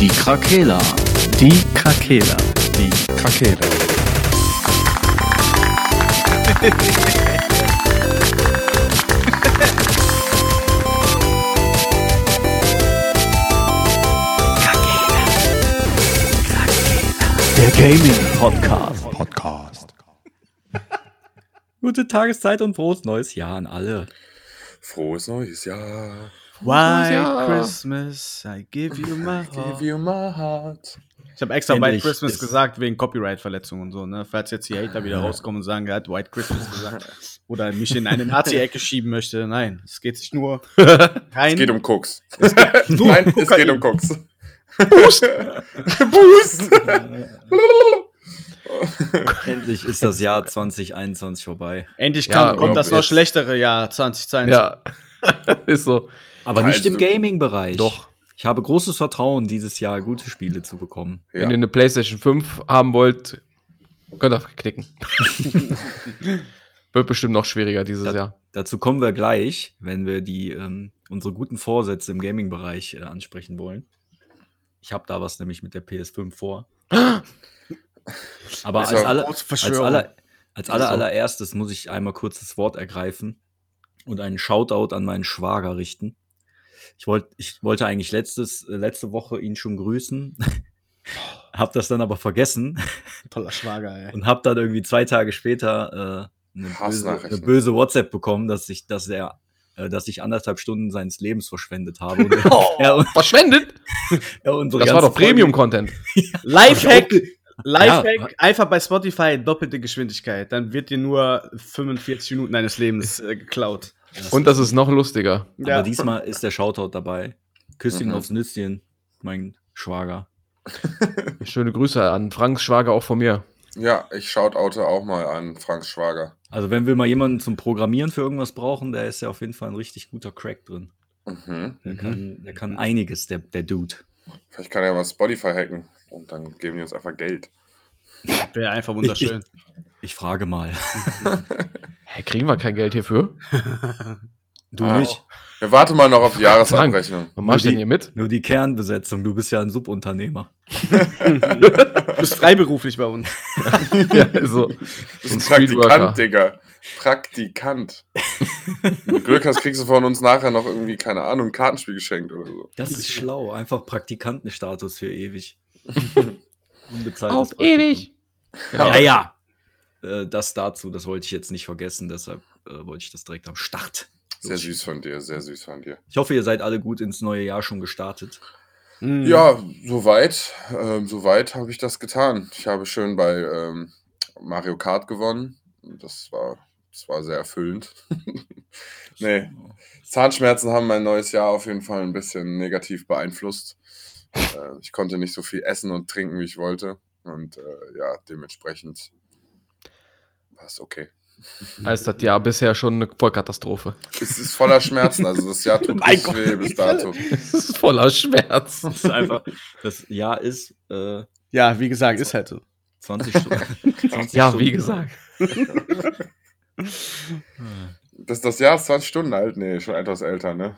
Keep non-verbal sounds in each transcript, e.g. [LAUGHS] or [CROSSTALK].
Die Krakela. Die Krakela. Die Krakela. Der Gaming Podcast. Podcast. Gute Tageszeit und frohes neues Jahr an alle. Frohes neues Jahr. White. Christmas, I give you my Give heart. you my heart. Ich habe extra White Christmas ist- gesagt wegen Copyright-Verletzungen und so, ne? Falls jetzt die Hater wieder rauskommen und sagen, er hat White Christmas gesagt. Oder mich in eine Nazi-Ecke schieben möchte. Nein, es geht sich nur rein. [LAUGHS] Es geht um Koks. Nur [LAUGHS] Nein, es Kokain. geht um Koks. Boost! [LAUGHS] Boost! Endlich ist das Jahr 2021 vorbei. Endlich Ja, kann, kommt das noch schlechtere Jahr 2022. Ja, ist so. Aber nicht im Also- Gaming-Bereich. Doch. Ich habe großes Vertrauen, dieses Jahr gute Spiele zu bekommen. Ja. Wenn ihr eine PlayStation 5 haben wollt, könnt ihr knicken. [LAUGHS] Wird bestimmt noch schwieriger dieses Das- Jahr. Dazu kommen wir gleich, wenn wir die ähm, unsere guten Vorsätze im Gaming-Bereich äh, ansprechen wollen. Ich habe da was nämlich mit der PS5 vor. Aber als, ja alle, große als, aller, als aller, allererstes muss ich einmal kurz das Wort ergreifen und einen Shoutout an meinen Schwager richten. Ich, wollt, ich wollte eigentlich letztes, äh, letzte Woche ihn schon grüßen, [LAUGHS] hab das dann aber vergessen Toller Schwager, ey. und hab dann irgendwie zwei Tage später äh, eine, böse, eine böse WhatsApp bekommen, dass ich, dass er, äh, dass ich anderthalb Stunden seines Lebens verschwendet habe. Und [LAUGHS] er, er, Verschwendet? [LAUGHS] er unsere Das war doch Premium-Content. Lifehack! Lifehack, Ja. einfach bei Spotify doppelte Geschwindigkeit. Dann wird dir nur 45 Minuten deines Lebens äh, geklaut. Und das ist noch lustiger. Aber Ja. diesmal ist der Shoutout dabei. Küsschen Mhm. aufs Nüsschen, mein Schwager. [LAUGHS] Schöne Grüße an Franks Schwager auch von mir. Ja, ich schaut Auto auch mal an Franks Schwager. Also wenn wir mal jemanden zum Programmieren für irgendwas brauchen, der ist ja auf jeden Fall ein richtig guter Crack drin. Mhm. Der, Mhm. kann, der kann einiges, der, der Dude. Vielleicht kann er ja mal Spotify hacken und dann geben die uns einfach Geld. Wäre einfach wunderschön. Ich frage mal. [LAUGHS] Hä, kriegen wir kein Geld hierfür? Du Ah. nicht? Ja, warte mal noch auf die Jahresabrechnung. Was machst du denn hier mit? Nur die Kernbesetzung. Du bist ja ein Subunternehmer. Du [LAUGHS] bist freiberuflich bei uns. [LAUGHS] ja, so. Du bist Ein. Praktikant, Digga. Praktikant. Wenn du Glück hast, kriegst du von uns nachher noch irgendwie, keine Ahnung, ein Kartenspiel geschenkt oder so. Das ist schlau. Einfach Praktikantenstatus für ewig. Unbezahltes Auf Praktikum. ewig. Ja, ja. Äh, das dazu, das wollte ich jetzt nicht vergessen, deshalb äh, wollte ich das direkt am Start. Sehr süß von dir, sehr süß von dir. Ich hoffe, ihr seid alle gut ins neue Jahr schon gestartet. Mhm. Ja, soweit, ähm, soweit habe ich das getan. Ich habe schön bei ähm, Mario Kart gewonnen. Das war, das war sehr erfüllend. [LAUGHS] nee, Zahnschmerzen haben mein neues Jahr auf jeden Fall ein bisschen negativ beeinflusst. Äh, ich konnte nicht so viel essen und trinken, wie ich wollte. Und äh, ja, dementsprechend war es okay. Heißt das [LAUGHS] Jahr bisher schon eine Vollkatastrophe. Es ist voller Schmerzen, also das Jahr tut [LAUGHS] nicht weh bis dato. [LAUGHS] Es ist voller Schmerz. Das ist einfach, das Jahr ist äh, Ja, wie gesagt, ist halt so. 20 Stunden. 20 Ja, Stunden. wie gesagt. Das, das Jahr ist 20 Stunden alt? Nee, schon etwas älter, ne?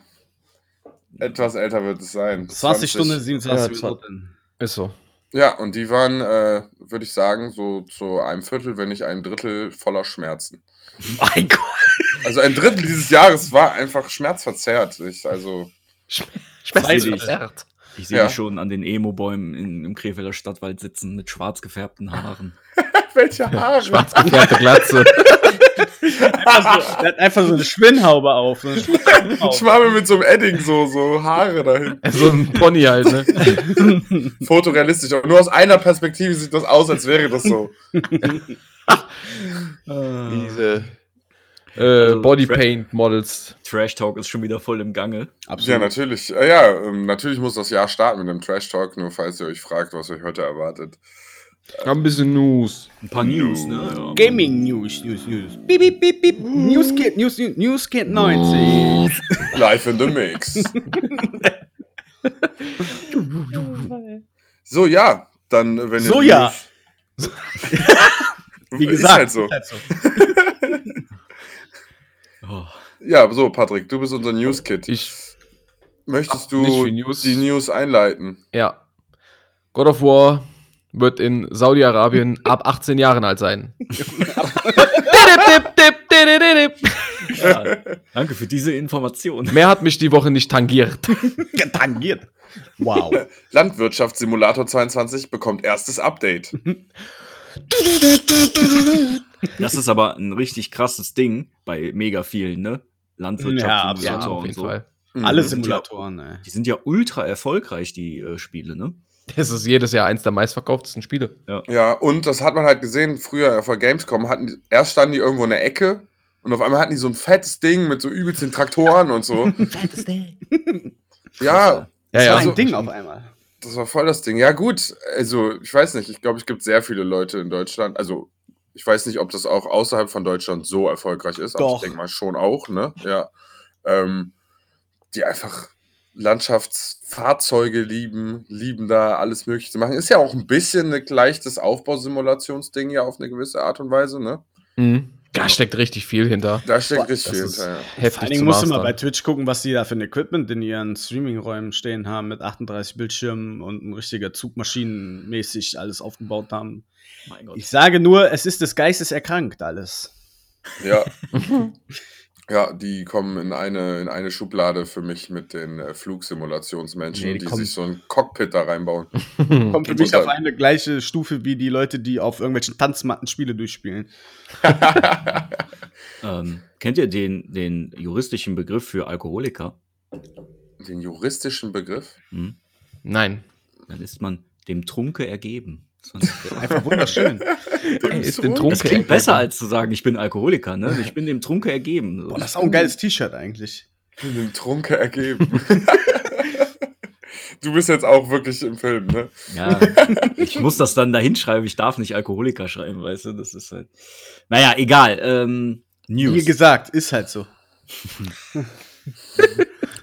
Etwas älter wird es sein. 20 Stunden, 27 Ja, Minuten. Ist so. Ja, und die waren, äh, würde ich sagen, so zu einem Viertel, wenn nicht ein Drittel voller Schmerzen. [LAUGHS] Mein Gott. Also ein Drittel dieses Jahres war einfach schmerzverzerrt. Ich, also, Schmerzverzerrt. Ich sehe Ja. dich schon an den Emo-Bäumen im Krefelder Stadtwald sitzen mit schwarz gefärbten Haaren. [LAUGHS] welche Haare? Schwarz gefärbte Glatze. [LAUGHS] Einfach so, der hat einfach so eine Schwinnhaube auf. So eine Schwinnhaube. Ich mache mir mit so einem Edding so, so Haare dahin. So ein Pony halt, ne? Fotorealistisch. Aber nur aus einer Perspektive sieht das aus, als wäre das so. Diese äh, Also, Bodypaint-Models. Trash Talk ist schon wieder voll im Gange. Ja, natürlich. Äh, Ja, ähm, natürlich muss das Jahr starten mit dem Trash Talk, nur falls ihr euch fragt, was euch heute erwartet. Ein bisschen News. Ein paar News, ne? Ja. Gaming News, News, News. Beep, beep, beep, beep. Newskit, News, News, Newskit 90. Live in the Mix. [LAUGHS] so, ja, dann, wenn So, ja. [LAUGHS] Wie Wie gesagt. Ist halt so. halt [LAUGHS] so. Oh. Ja, so, Patrick, du bist unser News-Kid. Ich, Möchtest du News. die News einleiten? ja. God of War wird in Saudi-Arabien [LAUGHS] ab 18 Jahren alt sein. [LAUGHS] Ja, danke für diese Information. Mehr hat mich die Woche nicht tangiert. [LAUGHS] Tangiert. Wow. Landwirtschaftssimulator 22 bekommt erstes Update. Das ist aber ein richtig krasses Ding bei mega vielen, ne? Ja, Landwirtschaft, Ja, auf und jeden so. Fall. Alle sind Simulatoren, ey. Die sind ja ultra erfolgreich, die äh, Spiele, ne? Das ist jedes Jahr eins der meistverkauftesten Spiele. Ja, und das hat man halt gesehen, früher der Gamescom hatten die, erst standen die irgendwo in der Ecke und auf einmal hatten die so ein fettes Ding mit so übelst den Traktoren und so. [LAUGHS] ja, Ja, ja. war also- ein Ding auf einmal. das war voll das Ding. Ja, gut, also ich weiß nicht, ich glaube, es gibt sehr viele Leute in Deutschland, also ich weiß nicht, ob das auch außerhalb von Deutschland so erfolgreich ist, aber Doch. ich denke mal schon auch, ne? Ja. Ähm, die einfach Landschaftsfahrzeuge lieben, lieben da alles Mögliche zu machen. Ist ja auch ein bisschen ein leichtes Aufbausimulationsding ja auf eine gewisse Art und Weise, ne? Mhm. Da steckt richtig viel hinter. Da steckt Boah, richtig viel hinter, ja. Heftig Vor allen Dingen zu musst du mal bei. Twitch gucken, was die da für ein Equipment in ihren Streaming-Räumen stehen haben, mit 38 Bildschirmen und ein richtiger Zugmaschinenmäßig alles aufgebaut haben. Mein Gott. Ich sage nur, es ist des Geistes erkrankt alles. Ja. [LAUGHS] Ja, die kommen in eine, in eine Schublade für mich mit den äh, Flugsimulationsmenschen, Nee, die, die kommen- sich so ein Cockpit da reinbauen. [LAUGHS] Kommt für mich auf eine gleiche Stufe wie die Leute, die auf irgendwelchen Tanzmatten Spiele durchspielen. [LAUGHS] Ähm, kennt ihr den, den juristischen Begriff für Alkoholiker? Den juristischen Begriff? Hm? Nein. Dann ist man dem Trunke ergeben. Das ich Einfach wunderschön. [LAUGHS] Ey, ist den Das Trunke klingt ergeben. besser, als zu sagen, ich bin Alkoholiker, ne? Ich bin dem Trunke ergeben. So. Boah, das ist auch ein geiles T-Shirt eigentlich. In dem Trunke ergeben. [LAUGHS] du bist jetzt auch wirklich im Film, ne? Ja, ich muss das dann dahin schreiben. Ich darf nicht Alkoholiker schreiben, weißt du? Das ist halt. Naja, egal. Ähm, Wie News. gesagt, ist halt so. [LAUGHS]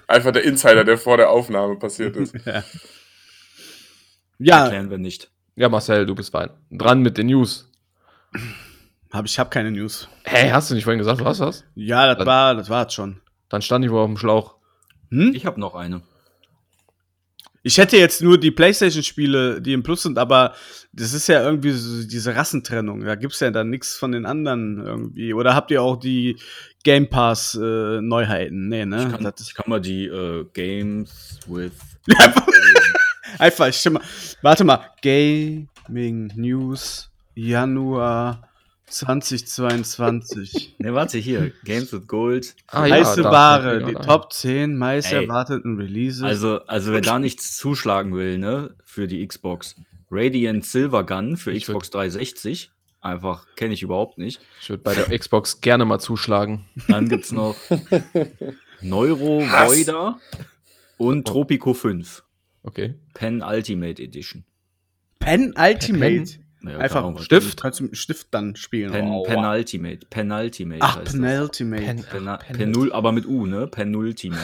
Einfach der Insider, der vor der Aufnahme passiert ist. Ja, Erklären wir nicht. Ja, Marcel, du bist fein. Dran mit den News. hab, ich habe keine News. Hey, hast du nicht vorhin gesagt, du hast was? Ja, das Dann- war, das war's schon. Dann stand ich wohl auf dem Schlauch. Hm? Ich habe noch eine. Ich hätte jetzt nur die PlayStation-Spiele, die im Plus sind, aber das ist ja irgendwie so diese Rassentrennung. Da gibt's ja dann nichts von den anderen irgendwie. Oder habt ihr auch die Game Pass-Neuheiten? nee, ne? Ich kann, Das ich ist kann mal die äh, Games with. [LAUGHS] einfach, ich stimme mal. Warte mal. Gaming News Januar 2022. [LAUGHS] Ne, warte, hier. Games with Gold. Ah, Heiße da Ware, die Top 10 meist Ey. erwarteten Releases. Also, also wer da nichts zuschlagen will, ne, für die Xbox. Radiant Silver Gun für Ich Xbox 360. Einfach, kenne ich überhaupt nicht. Ich würde bei der Xbox gerne mal zuschlagen. Dann gibt's noch [LAUGHS] Neuro. Voider und Tropico 5. Okay. Pen Ultimate Edition. Pen Ultimate. Ja, Einfach Stift? Du kannst mit dem Stift dann spielen. Pen, Oh, Pen wow. Ultimate. Pen Ultimate. Ach, heißt Pen das. Ultimate. Pen- Pen, Ach, Pen- Pen 0, aber mit U, ne? Pen Ultimate.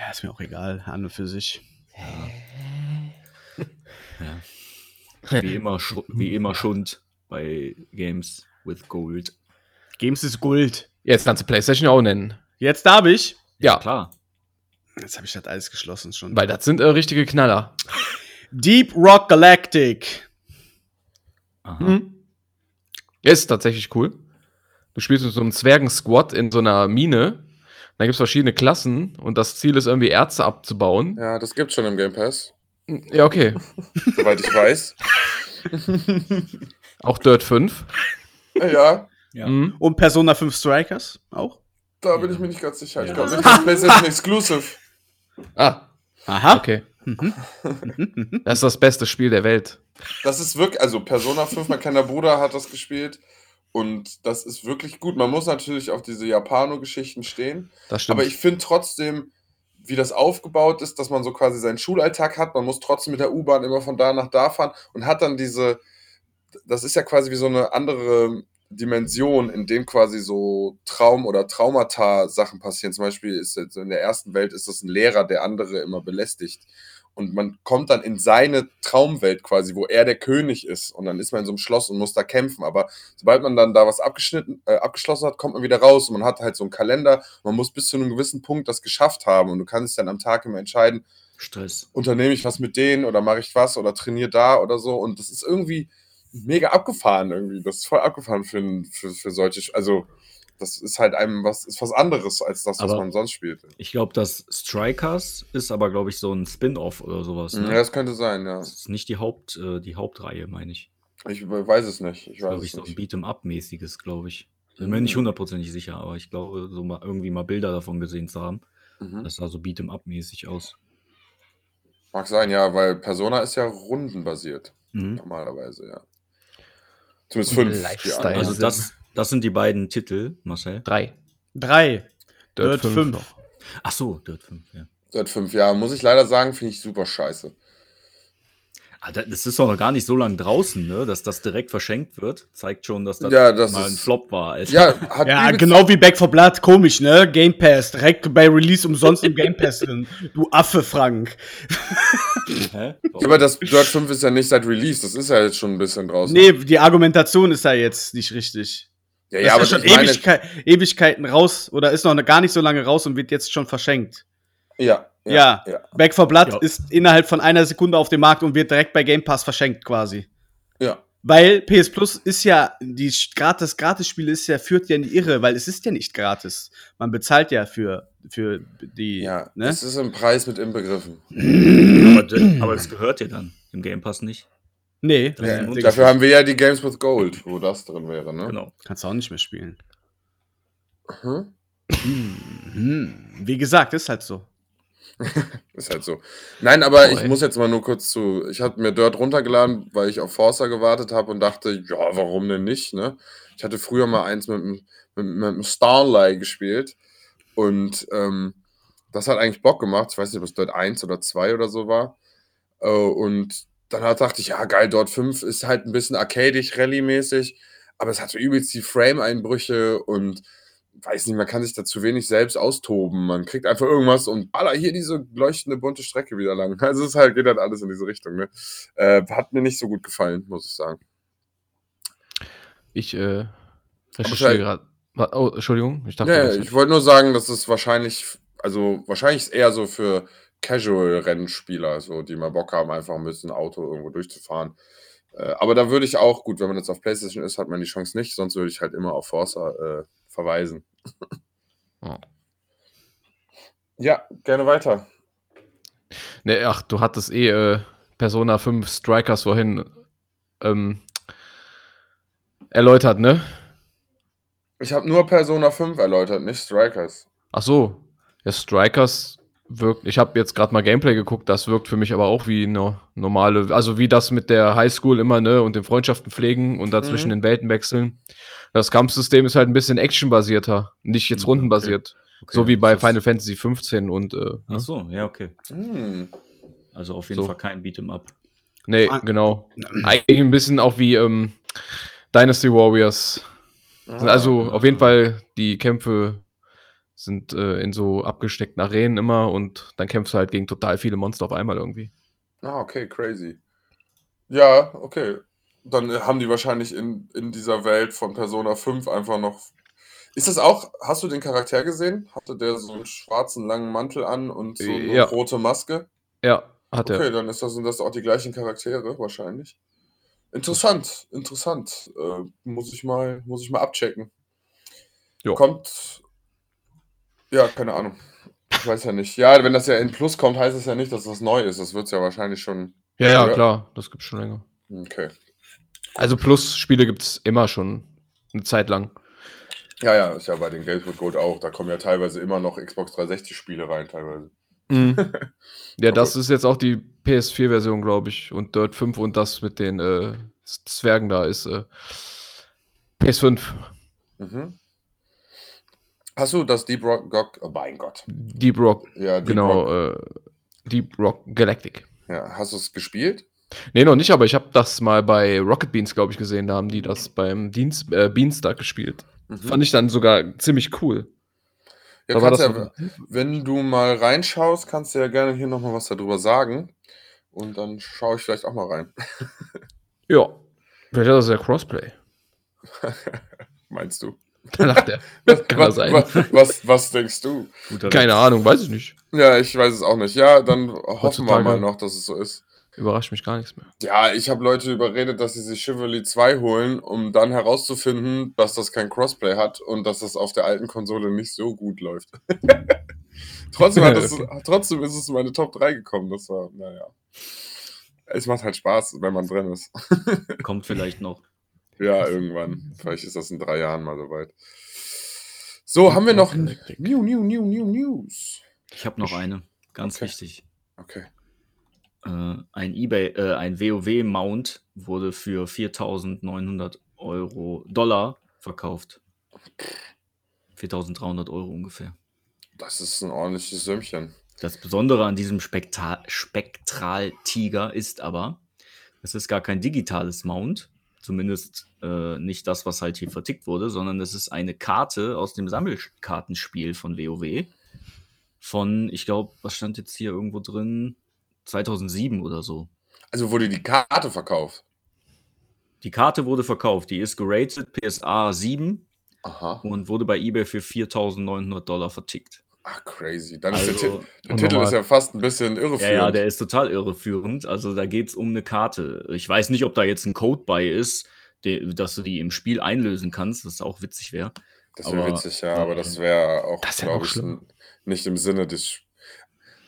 Ja, ist mir auch egal, an und für sich. Wie immer, wie immer Schund bei Games with Gold. Games ist Gold. Jetzt kannst du PlayStation auch nennen. Jetzt darf ich. Ja, Klar. Jetzt habe ich das alles geschlossen schon. weil das sind äh, richtige Knaller. Deep Rock Galactic. Aha. Mhm. Ist tatsächlich cool. Du spielst mit so einem Zwergen-Squad in so einer Mine. Da gibt es verschiedene Klassen und das Ziel ist irgendwie Erze abzubauen. Ja, das gibt's schon im Game Pass, Ja, okay. [LAUGHS] soweit ich weiß. [LAUGHS] Auch Dirt 5. Ja, Ja. Mhm. Und Persona 5 Strikers auch. da bin ich mir nicht ganz sicher. Ich Ja. glaube nicht, das ist PlayStation [LAUGHS] Exclusive. Ah, Aha. okay. Mhm. [LAUGHS] Das ist das beste Spiel der Welt. Das ist wirklich, also Persona 5, mein kleiner Bruder hat das gespielt und das ist wirklich gut. Man muss natürlich auf diese Japano-Geschichten stehen, Das stimmt. aber ich finde trotzdem, wie das aufgebaut ist, dass man so quasi seinen Schulalltag hat. Man muss trotzdem mit der U-Bahn immer von da nach da fahren und hat dann diese, das ist ja quasi wie so eine andere Dimension, in dem quasi so Traum- oder Traumata-Sachen passieren. Zum Beispiel ist jetzt in der ersten Welt ist das ein Lehrer, der andere immer belästigt. Und man kommt dann in seine Traumwelt quasi, wo er der König ist. Und dann ist man in so einem Schloss und muss da kämpfen. Aber sobald man dann da was abgeschnitten, äh, abgeschlossen hat, kommt man wieder raus. Und man hat halt so einen Kalender. Man muss bis zu einem gewissen Punkt das geschafft haben. Und du kannst dann am Tag immer entscheiden, Stress. unternehme ich was mit denen oder mache ich was oder trainiere da oder so. Und das ist irgendwie mega abgefahren irgendwie. Das ist voll abgefahren für, für, für solche. Also, das ist halt einem was, ist was anderes als das, was Aber- man sonst spielt. Ich glaube, das Strikers ist aber, glaube ich, so ein Spin-off oder sowas. Ja, Ne? das könnte sein, ja. Das ist nicht die, Haupt, äh, die Hauptreihe, meine ich. Ich weiß es nicht. Ich weiß glaube ich, so ein. Beat'em-up-mäßiges, glaube ich. Bin mir nicht hundertprozentig sicher, aber ich glaube, so mal irgendwie mal Bilder davon gesehen zu haben. Mhm. Das sah so Beat'em-up-mäßig aus. Mag sein, ja, weil Persona ist ja rundenbasiert. Mhm. Normalerweise, ja. Zumindest fünf. Lifestyle. Also das, das sind die beiden Titel, Marcel. Drei. Drei. Dirt Dirt 5 fünf. noch. Ach so, Dirt 5, ja. Seit fünf Jahren. Muss ich leider sagen, finde ich super scheiße. Da- Das ist doch noch gar nicht so lange draußen, ne? Dass das direkt verschenkt wird. Zeigt schon, dass das, Ja, das mal ein ist- Flop war. Alter. Ja, hat Ja, genau wie Back for Blood, komisch, ne? Game Pass, direkt bei Release umsonst im Game Pass drin. Du Affe, Frank. Hä? Ja, aber das Dirt 5 ist ja nicht seit Release, das ist ja jetzt schon ein bisschen draußen. Nee, die Argumentation ist ja jetzt nicht richtig. ja, Das ja, aber ist ja schon Ewigkeit, Ewigkeiten raus oder ist noch gar nicht so lange raus und wird jetzt schon verschenkt. Ja, Ja. ja, Back for Blood Ja. ist innerhalb von einer Sekunde auf dem Markt und wird direkt bei Game Pass verschenkt quasi. ja. Weil PS Plus ist ja, die Sch- gratis Gratis-Spiele ist ja, führt ja in die Irre, weil es ist ja nicht gratis. Man bezahlt ja für, für die, Ja, ne? es ist im Preis mit inbegriffen. aber, aber das gehört dir dann im Game Pass nicht. Nee, Ja, Unterschied. dafür haben wir ja die Games with Gold, wo das drin wäre, ne? Genau. kannst du auch nicht mehr spielen. Hm? Hm. Wie gesagt, ist halt so. [LAUGHS] Ist halt so. Nein, aber Oh, ich ey. muss jetzt mal nur kurz zu. Ich hatte mir Dirt runtergeladen, weil ich auf Forza gewartet habe und dachte, ja, warum denn nicht, ne? Ich hatte früher mal eins mit, dem- mit, mit dem Starlight gespielt und ähm, das hat eigentlich Bock gemacht. Ich weiß nicht, ob es Dirt 1 oder 2 oder so war. Äh, und dann hat, dachte ich, ja, geil, Dirt 5 ist halt ein bisschen arcadisch, rallye-mäßig, aber es hatte übelst die Frame-Einbrüche und weiß nicht, man kann sich da zu wenig selbst austoben. Man kriegt einfach irgendwas und baller hier diese leuchtende bunte Strecke wieder lang. [LAUGHS] Also es halt, geht halt alles in diese Richtung. Ne? Äh, hat mir nicht so gut gefallen, muss ich sagen. Ich äh, recherchiere gerade. Oh, Entschuldigung, ich dachte. Ja, ich wollte nur sagen, dass es wahrscheinlich, also wahrscheinlich ist eher so für Casual-Rennspieler, so die mal Bock haben, einfach ein bisschen Auto irgendwo durchzufahren. Äh, aber da würde ich auch, gut, wenn man jetzt auf PlayStation ist, hat man die Chance nicht, sonst würde ich halt immer auf Forza äh, verweisen. Ja. Ja, gerne weiter. Nee, ach, du hattest eh äh, Persona 5 Strikers vorhin ähm, erläutert, ne? Ich habe nur Persona 5 erläutert, nicht Strikers. Ach so. Ja, Strikers wirkt. Ich habe jetzt gerade mal Gameplay geguckt, das wirkt für mich aber auch wie eine normale, also wie das mit der Highschool immer, ne, und den Freundschaften pflegen und dazwischen Mhm. den Welten wechseln. Das Kampfsystem ist halt ein bisschen actionbasierter, nicht jetzt Okay. rundenbasiert. Okay, so wie bei Final Fantasy 15 und äh, ne? Ach so, ja, okay. Hm. Also auf jeden So. Fall kein Beat'em Up. Nee, Ah. genau. Eigentlich ein bisschen auch wie ähm, Dynasty Warriors. Ah. Also auf jeden Fall, die Kämpfe sind äh, in so abgesteckten Arenen immer und dann kämpfst du halt gegen total viele Monster auf einmal irgendwie. Ah, okay, crazy. Ja, okay. Dann äh, haben die wahrscheinlich in, in dieser Welt von Persona 5 einfach noch. Ist das auch, hast du den Charakter gesehen? Hatte der so einen schwarzen langen Mantel an und so eine Ja. rote Maske? Ja, hat er. Okay, dann ist das, sind das auch die gleichen Charaktere wahrscheinlich. Interessant, interessant. Äh, muss, ich mal, muss ich mal abchecken. Jo. Kommt. Ja, keine Ahnung. Ich weiß ja nicht. Ja, wenn das ja in Plus kommt, heißt es ja nicht, dass das neu ist. Das wird es ja wahrscheinlich schon. Ja, ja, klar, das gibt's schon länger. Okay. Also Plus-Spiele gibt's immer schon eine Zeit lang. Ja, ja, ist ja bei den Games with Gold auch. Da kommen ja teilweise immer noch Xbox 360-Spiele rein, teilweise. [LAUGHS] ja, das ist jetzt auch die PS4-Version, glaube ich. Und Dirt 5 und das mit den äh, Zwergen da ist äh, PS5. Mhm. Hast du das Deep Rock, Rock oh mein Gott. Deep Rock, Ja, Deep Rock, genau, äh, Deep Rock Galactic. ja. Hast du es gespielt? Nee, noch nicht, aber ich habe das mal bei Rocket Beans, glaube ich, gesehen. Da haben die das beim Dienst, äh, Beanstag gespielt. Mhm. Fand ich dann sogar ziemlich cool. Ja, Da ja, wenn du mal reinschaust, kannst du ja gerne hier nochmal was darüber sagen. Und dann schaue ich vielleicht auch mal rein. [LAUGHS] Ja. Vielleicht hat das ja Crossplay. [LAUGHS] Meinst du? [LAUGHS] Da lacht er. Was, Kann was, sein. was, was, was denkst du? Guter Keine Witz. Ahnung, weiß ich nicht. Ja, ich weiß es auch nicht. Ja, dann hoffen wir mal noch, dass es so ist. Überrascht mich gar nichts mehr. Ja, ich habe Leute überredet, dass sie sich Chivalry 2 holen, um dann herauszufinden, dass das kein Crossplay hat und dass das auf der alten Konsole nicht so gut läuft. [LAUGHS] trotzdem, hat es, [LAUGHS] trotzdem ist es in meine Top 3 gekommen. Das war, naja. Es macht halt Spaß, wenn man drin ist. Kommt vielleicht noch. Ja, irgendwann. Vielleicht ist das in drei Jahren mal soweit. So, haben wir noch New, New, New, New News. Ich habe noch eine. Ganz Okay. wichtig. Okay. Äh, ein eBay, äh, ein WoW-Mount wurde für 4.900 Euro Dollar verkauft. 4.300 Euro ungefähr. Das ist ein ordentliches Sümmchen. Das Besondere an diesem Spektra Spektral-Tiger ist aber, es ist gar kein digitales Mount, zumindest äh, nicht das, was halt hier vertickt wurde, sondern es ist eine Karte aus dem Sammelkartenspiel von WoW. Von, ich glaube, was stand jetzt hier irgendwo drin? 2007 oder so. Also wurde die Karte verkauft. Die Karte wurde verkauft, die ist geratet PSA 7 Aha. und wurde bei eBay für 4.900 Dollar vertickt. Ach, crazy. Dann ist der, Also, Ti- der Titel ist ja fast ein bisschen Ja, irreführend. ja, der ist total irreführend. Also da geht es um eine Karte. Ich weiß nicht, ob da jetzt ein Code bei ist, der, dass du die im Spiel einlösen kannst, was auch witzig wäre. das wäre witzig, ja, aber das wäre auch, ja glaube ich, nicht im Sinne des.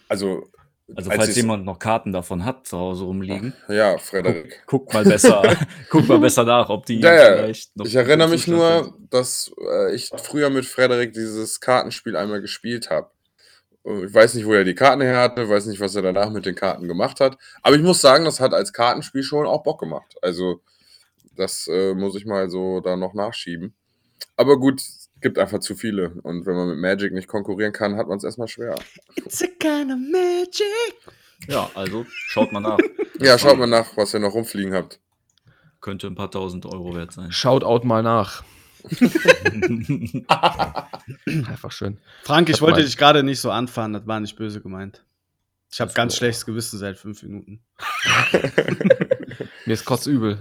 Also, Also Als falls jemand noch Karten davon hat zu Hause rumliegen, ja, Frederik. guck mal besser, [LAUGHS] guck mal besser nach, ob die Ja, ja. vielleicht noch Ich erinnere mich nur, sind. dass äh, ich früher mit Frederik dieses Kartenspiel einmal gespielt habe. Ich weiß nicht, wo er die Karten her hatte, weiß nicht, was er danach mit den Karten gemacht hat. Aber ich muss sagen, das hat als Kartenspiel schon auch Bock gemacht. Also, das äh, muss ich mal so da noch nachschieben. Aber gut, gibt einfach zu viele. Und wenn man mit Magic nicht konkurrieren kann, hat man es erstmal schwer. It's a kind of magic. Ja, also schaut mal nach. [LAUGHS] Ja, schaut mal nach, was ihr noch rumfliegen habt. Könnte ein paar tausend Euro wert sein. Shoutout mal nach. [LAUGHS] Einfach schön. Frank, ich Hab wollte mal- dich gerade nicht so anfahren, das war nicht böse gemeint. Ich habe ganz schlechtes Gewissen seit fünf Minuten. [LAUGHS] Mir ist kotzübel.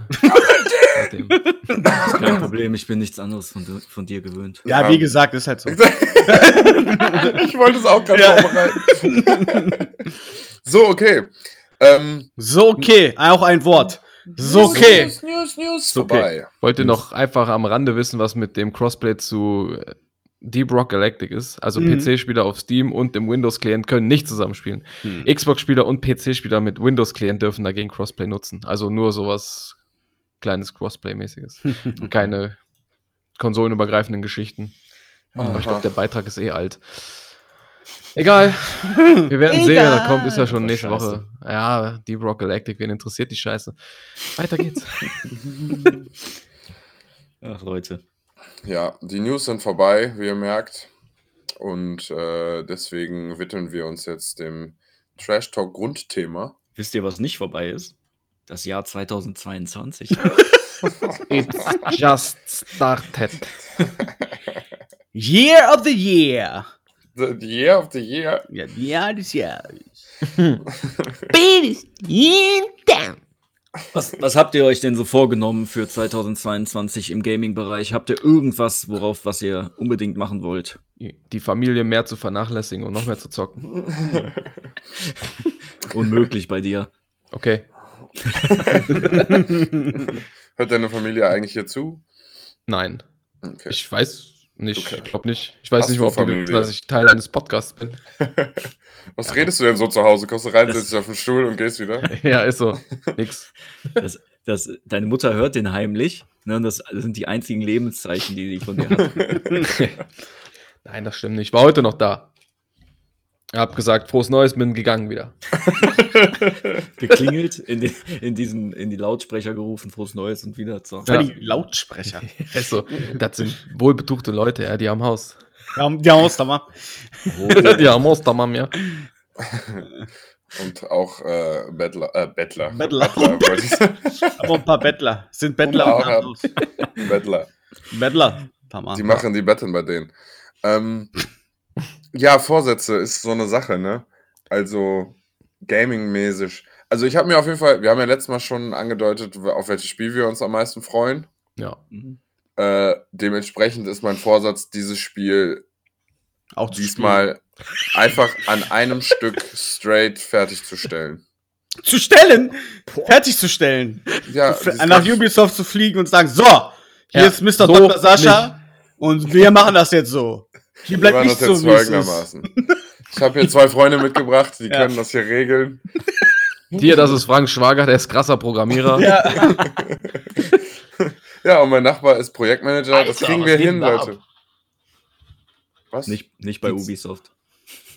Seitdem. Das ist kein Problem, ich bin nichts anderes von, dir- von dir gewöhnt. Ja, Ja. wie gesagt, ist halt so. ich wollte es auch gerade Ja. vorbereiten. [LAUGHS] so, okay. Ähm, So okay, auch ein Wort. So okay. News, News, News. So okay. Vorbei. Wollt ihr noch einfach am Rande wissen, was mit dem Crossplay zu äh, Deep Rock Galactic ist? Also Mhm. PC-Spieler auf Steam und dem Windows-Client können nicht zusammenspielen. Hm. Xbox-Spieler und PC-Spieler mit Windows-Client dürfen dagegen Crossplay nutzen. Also nur sowas kleines Crossplay-mäßiges. [LAUGHS] Und keine konsolenübergreifenden Geschichten. Aber ich glaube, der Beitrag ist eh alt. Egal. Wir werden sehen, wer da kommt. Ist ja schon Oh, nächste Scheiße. Woche. Ja, Deep Rock Galactic, wen interessiert die Scheiße? Weiter geht's. [LAUGHS] Ach Leute. Ja, die News sind vorbei, wie ihr merkt. Und äh, deswegen widmen wir uns jetzt dem Trash Talk Grundthema. Wisst ihr, was nicht vorbei ist? Das Jahr 2022. [LAUGHS] It's just started. Year of the Year. The the Year of the Year. Ja, Jahr des Jahres. [LAUGHS] Was, was habt ihr euch denn so vorgenommen für 2022 im Gaming-Bereich? Habt ihr irgendwas, worauf was ihr unbedingt machen wollt? Die Familie mehr zu vernachlässigen und noch mehr zu zocken. [LAUGHS] Unmöglich bei dir. Okay. [LAUGHS] Hört deine Familie eigentlich hier zu? Nein. Okay. Ich weiß nicht. Okay. Ich glaube nicht. Ich weiß Hast nicht, du ob die Familie? wissen, dass ich Teil eines Podcasts bin. [LAUGHS] Was redest du denn so zu Hause? Kommst du rein, Das- sitzt auf dem Stuhl und gehst wieder? [LAUGHS] ja, ist so. Nix. Das, das, deine Mutter hört den heimlich. Ne, und das sind die einzigen Lebenszeichen, die sie von dir hat. Nein, das stimmt nicht. Ich war heute noch da. Hab gesagt, frohes Neues, bin gegangen wieder. [LAUGHS] Geklingelt, in, die, in, diesen, in die Lautsprecher gerufen, frohes Neues und wieder war Ja. die Lautsprecher. Ist [LAUGHS] so. Das sind wohlbetuchte Leute, ja, die am Haus. Ja, ja Ostermann. Oh, die am Ostermann, [LAUGHS] ja. Und auch äh, Bettler. Äh, Bettler. Bettler. sagen. Aber ein paar Bettler. Sind Bettler Auch im Haus. Bettler. Bettler. Die machen die Betten bei denen. Ähm, ja, Vorsätze ist so eine Sache, ne? Also Gaming-mäßig. Also ich habe mir auf jeden Fall, wir haben ja letztes Mal schon angedeutet, auf welches Spiel wir uns am meisten freuen. Ja. Mhm. Äh, dementsprechend ist mein Vorsatz, dieses Spiel Auch diesmal einfach an [LAUGHS] einem Stück straight fertigzustellen. spielen. zu stellen, fertigzustellen, Ja, nach Ubisoft zu fliegen und sagen, so, hier Ja, ist Mr. so Dr. Sascha und wir machen das jetzt so. Hier bleibt machen nicht das so, jetzt wie. Ich habe hier zwei Freunde mitgebracht, die [LAUGHS] Ja. können das hier regeln. Hier, das ist Frank Schwager, der ist krasser Programmierer. Ja. [LAUGHS] Ja, und mein Nachbar ist Projektmanager. das Alter, kriegen was wir hin, Leute. Was? Nicht, nicht bei Ubisoft.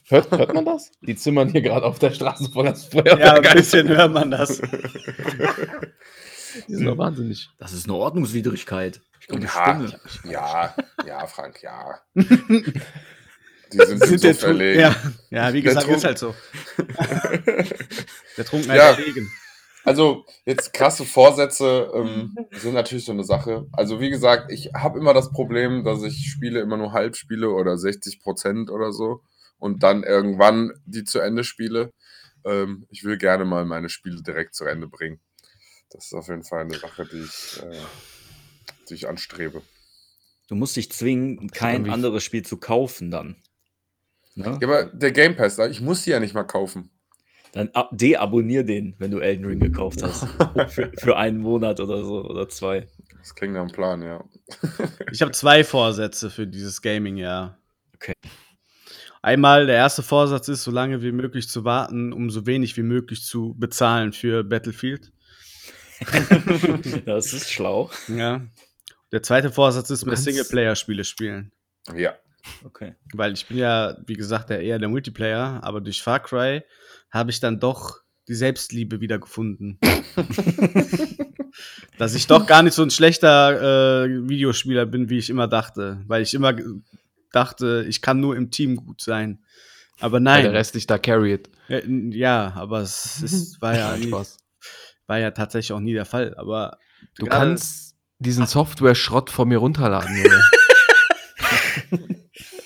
Hört, hört man das? Die zimmern hier gerade auf der Straße vor das Feuerwerk. ja, ein ein. bisschen hört man das. [LAUGHS] Die sind doch wahnsinnig. Das ist eine Ordnungswidrigkeit. Die Ja, ja, [LAUGHS] ja, Frank, ja. Die sind, [LAUGHS] Sind so verlegen. ja. ja, wie gesagt, ist halt so. [LAUGHS] Der Trunken Ja. halt verlegen. Also jetzt krasse Vorsätze ähm, sind natürlich so eine Sache. Also wie gesagt, ich habe immer das Problem, dass ich Spiele immer nur halb spiele oder 60 Prozent oder so und dann irgendwann die zu Ende spiele. Ähm, ich will gerne mal meine Spiele direkt zu Ende bringen. Das ist auf jeden Fall eine Sache, die ich, äh, die ich anstrebe. Du musst dich zwingen, kein anderes Spiel zu kaufen dann. Ne? Ja, aber der Game Pass, ich muss die ja nicht mal kaufen. Dann ab- deabonnier den, wenn du Elden Ring gekauft hast. [LAUGHS] für, für einen Monat oder so oder zwei. Das klingt nach einem Plan, ja. [LAUGHS] Ich habe zwei Vorsätze für dieses Gaming-Jahr. Okay. Einmal, der erste Vorsatz ist, so lange wie möglich zu warten, um so wenig wie möglich zu bezahlen für Battlefield. [LAUGHS] Das ist schlau. Ja. Der zweite Vorsatz ist, mehr Singleplayer-Spiele spielen. Ja. Okay. Weil ich bin ja, wie gesagt, der eher der Multiplayer, aber durch Far Cry habe ich dann doch die Selbstliebe wiedergefunden. [LAUGHS] Dass ich doch gar nicht so ein schlechter äh, Videospieler bin, wie ich immer dachte. Weil ich immer dachte, ich kann nur im Team gut sein. Aber Weil nein. der Rest dich da carried. Ja, n- ja, aber es ist, war, [LAUGHS] ja nie, Spaß. war ja tatsächlich auch nie der Fall. Aber Du kannst diesen Software-Schrott von mir runterladen, Junge. [LAUGHS]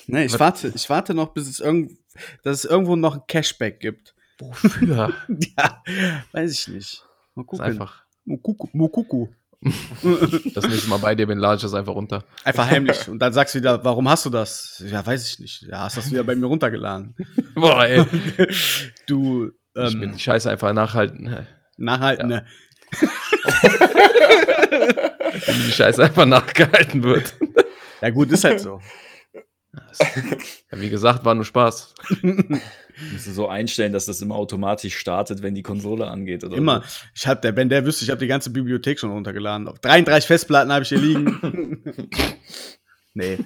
Nee, ich warte, ich warte noch, bis es irgend, dass es irgendwo noch ein Cashback gibt. Wofür? [LAUGHS] Ja, weiß ich nicht. Mal ist gucken. einfach. Mukuku. Mukuku. [LAUGHS] Das nächste Mal bei dir bin, lade ich das einfach runter. Einfach heimlich. Und dann sagst du wieder, warum hast du das? Ja, weiß ich nicht. Ja, hast das wieder bei mir runtergeladen. Boah, ey. Du, Ich will ähm, die Scheiße einfach nachhalten. nachhaltende. Wenn die Scheiße einfach nachgehalten wird. Ja. gut, ist halt so. Ja, wie gesagt, war nur Spaß. [LAUGHS] Musst du so einstellen, dass das immer automatisch startet, wenn die Konsole angeht. Oder Immer. Ich hab, der, wenn der wüsste, ich habe die ganze Bibliothek schon runtergeladen. Auf 33 Festplatten habe ich hier liegen. [LAUGHS] nee.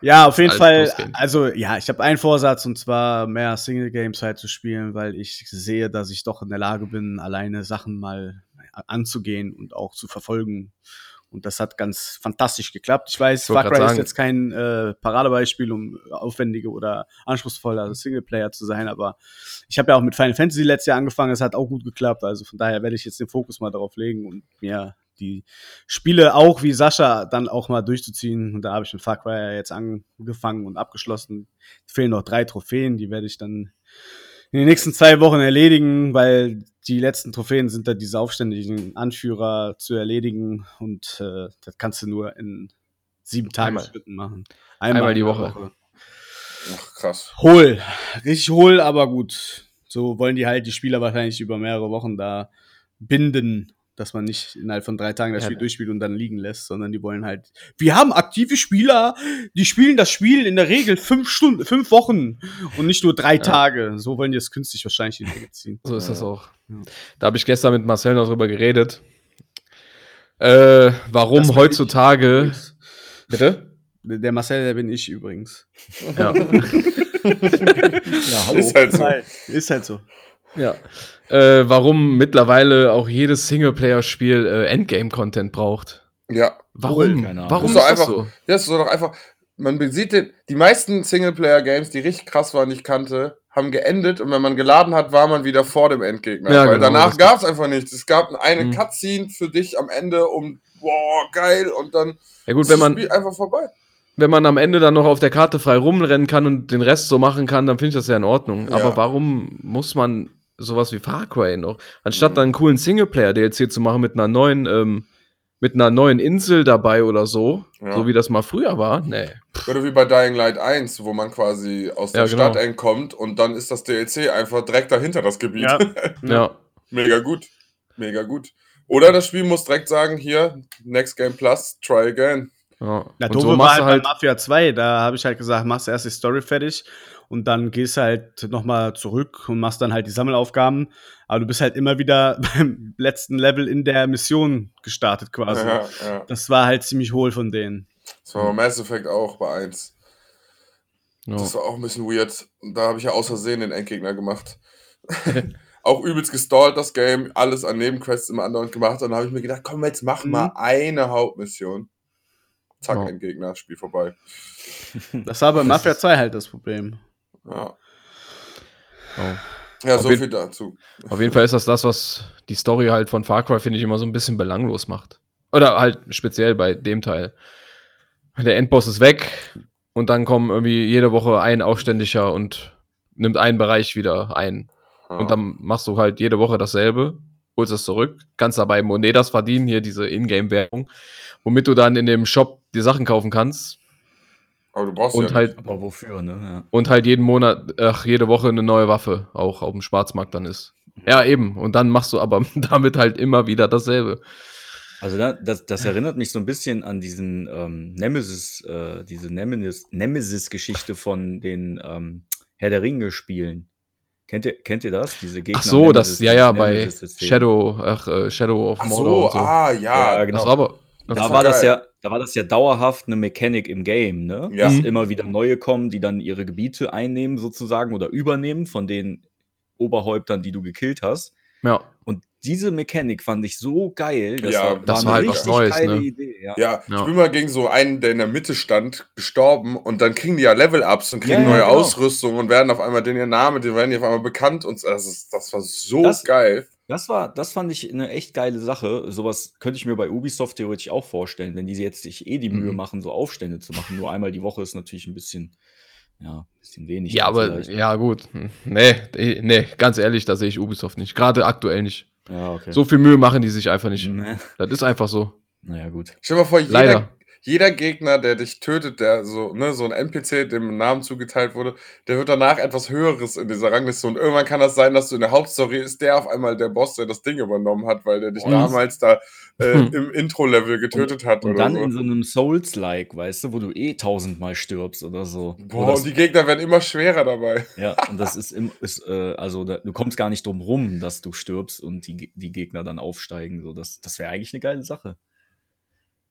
Ja, auf jeden Fall. losgehen. Also, ja, ich habe einen Vorsatz und zwar mehr Single Games halt zu spielen, weil ich sehe, dass ich doch in der Lage bin, alleine Sachen mal anzugehen und auch zu verfolgen. Und das hat ganz fantastisch geklappt. Ich weiß, Ich Far Cry ist jetzt kein äh, Paradebeispiel, um aufwendige oder anspruchsvoller Singleplayer zu sein, aber ich habe ja auch mit Final Fantasy letztes Jahr angefangen, es hat auch gut geklappt. Also von daher werde ich jetzt den Fokus mal darauf legen und mir die Spiele auch wie Sascha dann auch mal durchzuziehen. Und da habe ich mit Far Cry ja jetzt angefangen und abgeschlossen. Fehlen noch drei Trophäen, die werde ich dann in den nächsten zwei Wochen erledigen, weil die letzten Trophäen sind da diese aufständigen Anführer zu erledigen und äh, das kannst du nur in sieben Tagen Einmal. Schritten machen. Einmal die in der Woche. Ach, krass. Hohl. Richtig hohl, aber gut. So wollen die halt die Spieler wahrscheinlich über mehrere Wochen da binden, dass man nicht innerhalb von drei Tagen das Ja, Spiel ne. durchspielt und dann liegen lässt, sondern die wollen halt. Wir haben aktive Spieler, die spielen das Spiel in der Regel fünf Stunden, fünf Wochen und nicht nur drei Tage. So wollen die es künstlich wahrscheinlich in die Wege ziehen. So ist das auch. Ja. Da habe ich gestern mit Marcel noch drüber geredet. Äh, warum heutzutage. Bitte? Der Marcel, der bin ich übrigens. Ja. [LAUGHS] Ja, hallo. Ist halt so. Ist halt so. ja. Äh, warum mittlerweile auch jedes Singleplayer-Spiel äh, Endgame-Content braucht. Ja. Warum? Warum Das ist ist das doch so? Ja, es ist doch einfach. Man sieht den, die meisten Singleplayer-Games, die richtig krass waren, die ich kannte, haben geendet und wenn man geladen hat, war man wieder vor dem Endgegner. Ja, weil genau, danach das- gab es einfach nichts. Es gab eine Mhm. Cutscene für dich am Ende um, boah, geil, und dann Ja gut, ist wenn das man, Spiel einfach vorbei. wenn man am Ende dann noch auf der Karte frei rumrennen kann und den Rest so machen kann, dann finde ich das ja in Ordnung. Ja. Aber warum muss man sowas wie Far Cry noch, Mhm. anstatt dann einen coolen Singleplayer-DLC zu machen mit einer neuen ähm, mit einer neuen Insel dabei oder so, Ja. so wie das mal früher war, nee. Oder wie bei Dying Light 1, wo man quasi aus der Ja, genau. Stadt entkommt und dann ist das DLC einfach direkt dahinter das Gebiet. Ja. [LAUGHS] Ja. Mega gut. Mega gut. Oder das Spiel muss direkt sagen, hier, Next Game Plus, try again. Ja. Und doofe so war machst halt du bei halt, Mafia 2, da habe ich halt gesagt, machst erst die Story fertig und dann gehst du halt nochmal zurück und machst dann halt die Sammelaufgaben. Aber du bist halt immer wieder [LAUGHS] beim letzten Level in der Mission gestartet quasi. Ja, ja. Das war halt ziemlich hohl von denen. Das war bei Mass Effect auch bei 1. ja. Das war auch ein bisschen weird. Und Da habe ich ja aus Versehen den Endgegner gemacht. [LAUGHS] [LAUGHS] auch übelst gestallt, das Game. Alles an Nebenquests immer andauernd gemacht. Und dann habe ich mir gedacht, komm, jetzt mach Mhm. mal eine Hauptmission. Zack, Ja. Endgegner, Spiel vorbei. Das war bei Das Mafia ist- 2 halt das Problem. Ja, ja. ja Auf so viel dazu. Auf jeden Fall ist das das, was die Story halt von Far Cry, finde ich, immer so ein bisschen belanglos macht. Oder halt speziell bei dem Teil. Der Endboss ist weg und dann kommen irgendwie jede Woche ein Aufständischer und nimmt einen Bereich wieder ein. Ja. Und dann machst du halt jede Woche dasselbe, holst es zurück, kannst dabei Monedas verdienen, hier diese Ingame-Währung, womit du dann in dem Shop die Sachen kaufen kannst Aber du brauchst und ja halt Aber wofür, ne? Ja. und halt jeden Monat, ach, jede Woche eine neue Waffe auch auf dem Schwarzmarkt dann ist. Ja, eben. Und dann machst du aber [LAUGHS] damit halt immer wieder dasselbe. Also da, das, das erinnert mich so ein bisschen an diesen ähm, Nemesis, äh, diese Nemesis- Nemesis-Geschichte von den ähm, Herr der Ringe-Spielen. Kennt ihr, kennt ihr das? Diese Gegner. Ach so, das, ja, ja, bei. Shadow, ach, äh, Shadow of Ach Mordor so, und so. ah, ja. Ja, genau. Das war aber, das Da war war, das ja, da war das ja dauerhaft eine Mechanik im Game, ne? Ja. Dass Mhm. immer wieder neue kommen, die dann ihre Gebiete einnehmen sozusagen oder übernehmen von den Oberhäuptern, die du gekillt hast. ja. Und diese Mechanik fand ich so geil. Das Ja, war, das war war eine halt was richtig Neues, geile ne? Idee. Ja. Ja, Ja. ich bin mal gegen so einen, der in der Mitte stand, gestorben und dann kriegen die ja Level-Ups und kriegen Ja, ja, neue genau. Ausrüstung und werden auf einmal den ihr Name, die werden die auf einmal bekannt und das, ist, das war so Das- geil. Das war, das fand ich eine echt geile Sache. Sowas könnte ich mir bei Ubisoft theoretisch auch vorstellen, wenn die jetzt sich eh die Mühe Mhm. machen, so Aufstände zu machen. Nur einmal die Woche ist natürlich ein bisschen, ja, ein bisschen wenig. Ja, aber, vielleicht. ja, gut. Hm, Nee, eh, nee, ganz ehrlich, da sehe ich Ubisoft nicht. Gerade aktuell nicht. Ja, okay. So viel Mühe machen die sich einfach nicht. Ne. Das ist einfach so. Naja, gut. Stell dir mal vor, jeder, Leider. Jeder Gegner, der dich tötet, der so, ne, so ein NPC, dem ein Namen zugeteilt wurde, der wird danach etwas Höheres in dieser Rangliste. Und irgendwann kann das sein, dass du in der Hauptstory ist der auf einmal der Boss, der das Ding übernommen hat, weil der dich Und- damals da äh, Hm. im Intro-Level getötet hat Und oder dann so. in so einem Souls-like, weißt du, wo du eh tausendmal stirbst oder so. Boah, und die Gegner werden immer schwerer dabei. ja, und das ist, im, ist äh, also da, du kommst gar nicht drum rum, dass du stirbst und die, die Gegner dann aufsteigen. So, das das wäre eigentlich eine geile Sache.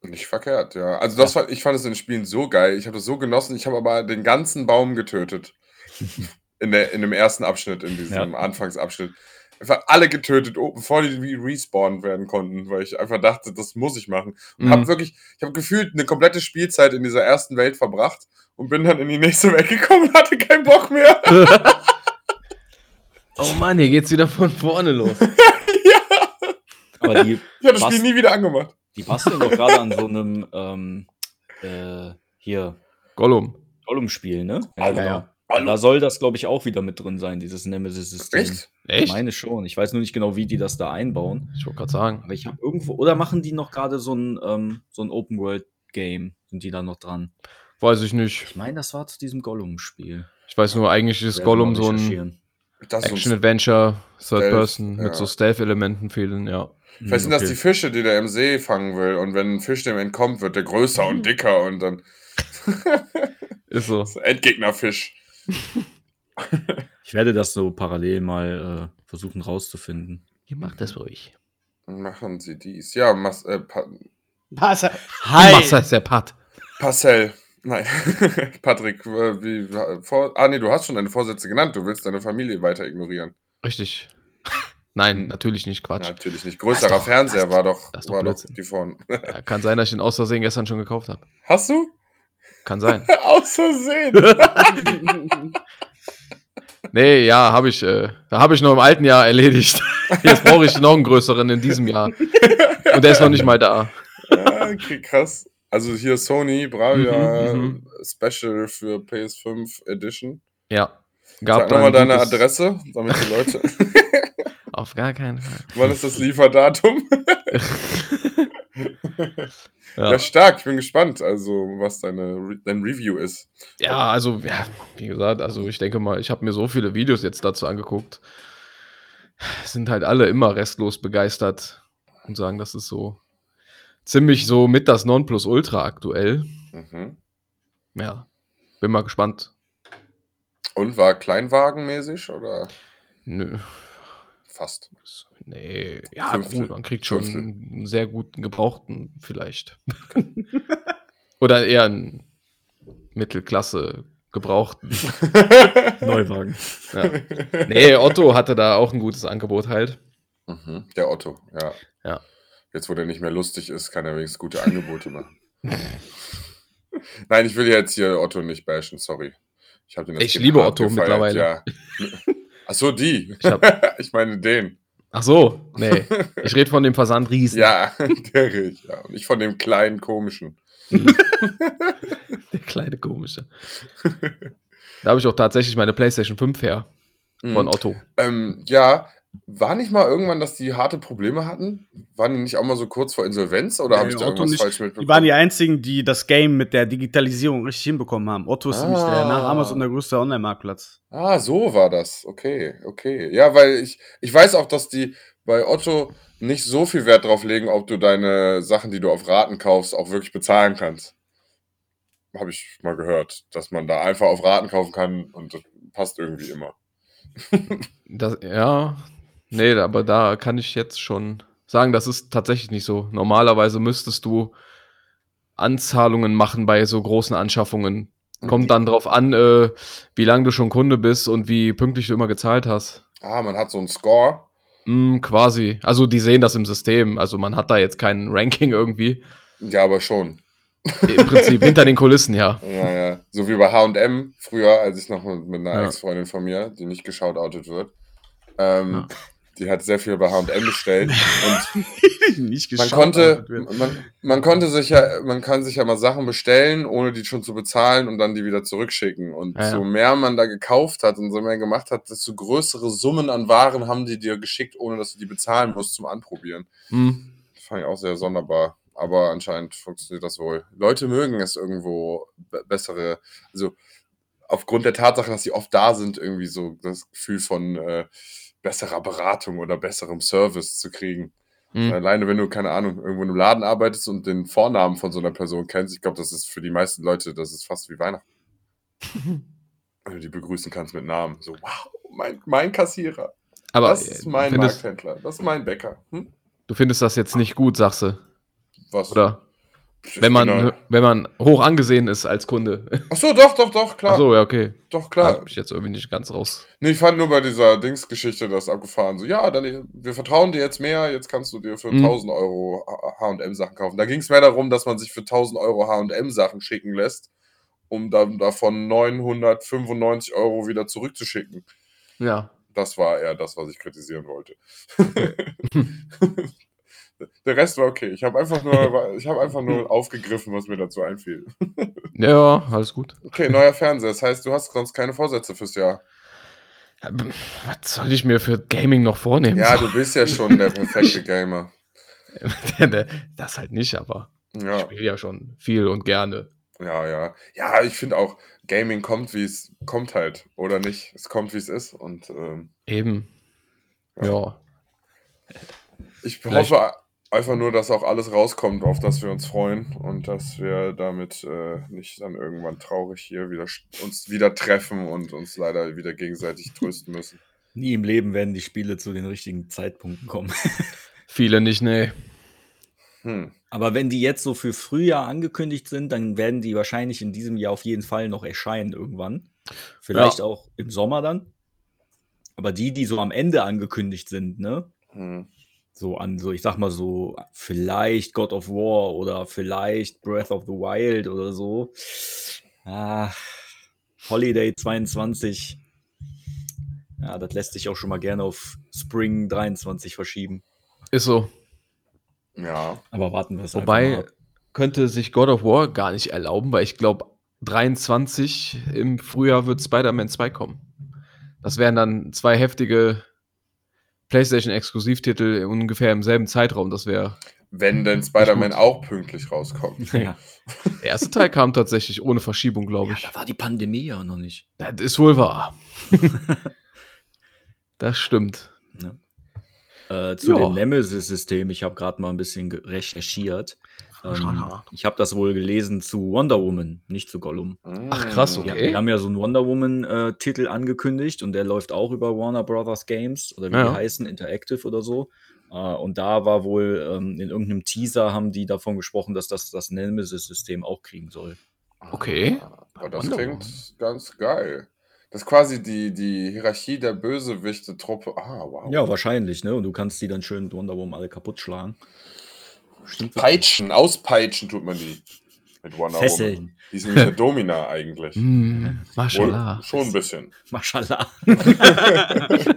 Nicht verkehrt, ja. Also das war, ich fand es in den Spielen so geil. Ich habe das so genossen. Ich habe aber den ganzen Baum getötet. [LAUGHS] In, der, in dem ersten Abschnitt, in diesem Ja. Anfangsabschnitt. Einfach alle getötet, oh, bevor die wie respawned werden konnten, weil ich einfach dachte, das muss ich machen. Und Mhm. habe wirklich, ich habe gefühlt eine komplette Spielzeit in dieser ersten Welt verbracht und bin dann in die nächste Welt gekommen und hatte keinen Bock mehr. [LAUGHS] Oh Mann, hier geht's wieder von vorne los. [LAUGHS] Aber die, Ich habe das Was? Spiel nie wieder angemacht. Die basteln doch gerade an so einem ähm, äh, hier Gollum. Gollum-Spiel, ne? Hallo. ja. Da soll das, glaube ich, auch wieder mit drin sein, dieses Nemesis-System. Echt? Ich Echt? meine schon. Ich weiß nur nicht genau, wie die das da einbauen. Ich wollte gerade sagen. Aber ich habe irgendwo. Oder machen die noch gerade so ein, ähm, so ein Open-World-Game? Sind die da noch dran? Weiß ich nicht. Ich meine, das war zu diesem Gollum-Spiel. Ich weiß nur, eigentlich ist Gollum so ein Action-Adventure, Third-Person ja. mit so Stealth-Elementen fehlen, ja. Vielleicht sind das Okay. die Fische, die der im See fangen will. Und wenn ein Fisch dem entkommt, wird der größer und [LAUGHS] dicker und dann [LAUGHS] Ist so. ist Endgegnerfisch. Ich werde das so parallel mal äh, versuchen rauszufinden. Ihr macht das ruhig. Machen Sie dies. Ja, Mas äh, pa Was? Hi. Was heißt der Part? Marcel. Nein, [LAUGHS] Patrick, äh, wie, vor, ah nee, du hast schon deine Vorsätze genannt. Du willst deine Familie weiter ignorieren. Richtig. Nein, natürlich nicht, Quatsch. Natürlich nicht. Größerer doch- Fernseher das war doch, das war doch die von. Ja, kann sein, dass ich den aus Versehen gestern schon gekauft habe. Hast du? Kann sein. [LAUGHS] Aus Versehen. [LAUGHS] Nee, ja, habe ich, äh, habe ich noch im alten Jahr erledigt. [LAUGHS] Jetzt brauche ich noch einen größeren in diesem Jahr. Und der ist noch nicht mal da. ja, okay, krass. Also hier Sony, Bravia Mhm, mhm. Special für PS5 Edition. Ja. Sag Gab nochmal dann deine Adresse, damit die Leute. Auf gar keinen Fall. Wann ist das Lieferdatum? [LAUGHS] Ja. Ja, stark, ich bin gespannt, also was deine dein Review ist. ja also, ja, wie gesagt, also ich denke mal, ich habe mir so viele Videos jetzt dazu angeguckt. Sind halt alle immer restlos begeistert und sagen, das ist so ziemlich so mit das Nonplusultra aktuell. Mhm. Ja, bin mal gespannt. Und war kleinwagenmäßig oder Nö, fast? nee, ja, Fünftel. gut, man kriegt schon Fünftel. einen sehr guten Gebrauchten vielleicht. [LAUGHS] Oder eher einen Mittelklasse Gebrauchten. [LAUGHS] Neuwagen. Ja. Nee, Otto hatte da auch ein gutes Angebot halt. Mhm. Der Otto, ja. Ja. Jetzt, wo der nicht mehr lustig ist, kann er wenigstens gute Angebote machen. Nein, ich will jetzt hier Otto nicht bashen, sorry. Ich, hab den als Ich liebe Otto gefeiert, mittlerweile. Ja. [LAUGHS] Ach so, die. Ich hab- [LAUGHS] ich meine den. Ach so, nee. Ich rede von dem Versand Riesen. Ja, [LAUGHS] der Rich. Ja. Und nicht von dem kleinen komischen. Der kleine komische. [LAUGHS] Da habe ich auch tatsächlich meine PlayStation 5 her von Mhm. Otto. Ähm, ja, war nicht mal irgendwann, dass die harte Probleme hatten? Waren die nicht auch mal so kurz vor Insolvenz oder habe ich da Otto irgendwas nicht. falsch Die mitbekommen? waren die einzigen, die das Game mit der Digitalisierung richtig hinbekommen haben. Otto ist nämlich der nach Ah. Amazon der größte Online-Marktplatz. Ah, so war das. Okay, okay. Ja, weil ich, ich weiß auch, dass die bei Otto nicht so viel Wert drauf legen, ob du deine Sachen, die du auf Raten kaufst, auch wirklich bezahlen kannst. Habe ich mal gehört, dass man da einfach auf Raten kaufen kann und das passt irgendwie immer. Das, ja, nee, aber da kann ich jetzt schon sagen, das ist tatsächlich nicht so. Normalerweise müsstest du Anzahlungen machen bei so großen Anschaffungen. Kommt dann drauf an, äh, wie lange du schon Kunde bist und wie pünktlich du immer gezahlt hast. Ah, man hat so einen Score. Mm, quasi. Also die sehen das im System. Also man hat da jetzt kein Ranking irgendwie. Ja, aber schon. Im Prinzip [LAUGHS] hinter den Kulissen, ja. Ja, ja. So wie bei HM früher, als ich noch mit, mit einer Ja. Ex-Freundin von mir, die nicht geschautoutet wird. Ähm, Ja. Die hat sehr viel bei HM bestellt. und [LAUGHS] nicht man konnte, man, man konnte sich ja, man kann sich ja mal Sachen bestellen, ohne die schon zu bezahlen und dann die wieder zurückschicken. Und Ja, so mehr man da gekauft hat und so mehr gemacht hat, desto größere Summen an Waren haben die dir geschickt, ohne dass du die bezahlen musst zum Anprobieren. Mm, Das fand ich auch sehr sonderbar. Aber anscheinend funktioniert das wohl. Leute mögen es irgendwo be bessere, also aufgrund der Tatsache, dass sie oft da sind, irgendwie so das Gefühl von äh, besserer Beratung oder besserem Service zu kriegen. mm. Alleine, wenn du, keine Ahnung, irgendwo in einem Laden arbeitest und den Vornamen von so einer Person kennst, ich glaube, das ist für die meisten Leute, das ist fast wie Weihnachten. [LAUGHS] Wenn du die begrüßen kannst mit Namen. So, wow, mein, mein Kassierer. Aber das ist mein findest, Markthändler. Das ist mein Bäcker. Hm? du findest das jetzt nicht gut, sagst du. Was? Oder? Wenn man, da- wenn man hoch angesehen ist als Kunde. Ach so, doch, doch, doch, klar. Ach so, ja, okay. Doch, Klar. klar. Hab ich jetzt irgendwie nicht ganz raus. Nee, ich fand nur bei dieser Dingsgeschichte das abgefahren. So, ja, dann, wir vertrauen dir jetzt mehr, jetzt kannst du dir für Mhm. 1000 Euro HM-Sachen kaufen. Da ging es mehr darum, dass man sich für 1000 Euro HM-Sachen schicken lässt, um dann davon 995 Euro wieder zurückzuschicken. Ja. Das war eher das, was ich kritisieren wollte. [LAUGHS] [LAUGHS] Der Rest war okay. Ich habe einfach, nur- [LAUGHS] ich hab einfach nur aufgegriffen, was mir dazu einfiel. [LAUGHS] Ja, alles gut. Okay, neuer Fernseher. Das heißt, du hast sonst keine Vorsätze fürs Jahr. Was soll ich mir für Gaming noch vornehmen? Ja, du bist ja schon der perfekte Gamer. [LAUGHS] das halt nicht, aber ich Ja. spiele ja schon viel und gerne. Ja, ja. Ja, ich finde auch, Gaming kommt, wie es kommt halt, oder nicht? Es kommt, wie es ist. Und ähm, Eben. Ja. ich Vielleicht- hoffe einfach nur, dass auch alles rauskommt, auf das wir uns freuen und dass wir damit äh, nicht dann irgendwann traurig hier wieder uns wieder treffen und uns leider wieder gegenseitig trösten müssen. [LAUGHS] Nie im Leben werden die Spiele zu den richtigen Zeitpunkten kommen. [LAUGHS] Viele nicht, nee. Hm. Aber wenn die jetzt so für Frühjahr angekündigt sind, dann werden die wahrscheinlich in diesem Jahr auf jeden Fall noch erscheinen irgendwann. Vielleicht Ja. auch im Sommer dann. Aber die, die so am Ende angekündigt sind, ne? Hm. So an, so, ich sag mal so, vielleicht God of War oder vielleicht Breath of the Wild oder so. Ah, Holiday 22. Ja, das lässt sich auch schon mal gerne auf Spring 23 verschieben. Ist so. Ja. Aber warten wir es Wobei könnte sich God of War gar nicht erlauben, weil ich glaube, 23 im Frühjahr wird Spider-Man 2 kommen. Das wären dann zwei heftige PlayStation-Exklusivtitel ungefähr im selben Zeitraum. Das wäre wenn denn Spider-Man auch pünktlich rauskommt. [LAUGHS] Ja. Der erste Teil kam tatsächlich ohne Verschiebung, glaube ja, ich. da war die Pandemie ja noch nicht. Das ist wohl wahr. [LAUGHS] das stimmt. Äh, zu Ja. dem Nemesis-System, ich habe gerade mal ein bisschen recherchiert. Ähm, ich habe das wohl gelesen zu Wonder Woman, nicht zu Gollum. Ach, krass, okay. wir haben ja so einen Wonder Woman-Titel angekündigt und der läuft auch über Warner Brothers Games oder wie Ja. die heißen, Interactive oder so. Äh, und da war wohl ähm, in irgendeinem Teaser haben die davon gesprochen, dass das das Nemesis-System auch kriegen soll. Okay. Aber das Wonder klingt ganz geil. Das ist quasi die, die Hierarchie der Bösewichte-Truppe. Ah, wow. Ja, wahrscheinlich, ne? Und du kannst die dann schön mit Wonder Woman alle kaputt schlagen. Stimmt. Peitschen, auspeitschen tut man die. Mit Woman. Fesseln. Die sind nämlich eine Domina eigentlich. Mm, Wohl, Mashallah. schon ein bisschen. Mashallah. [LAUGHS]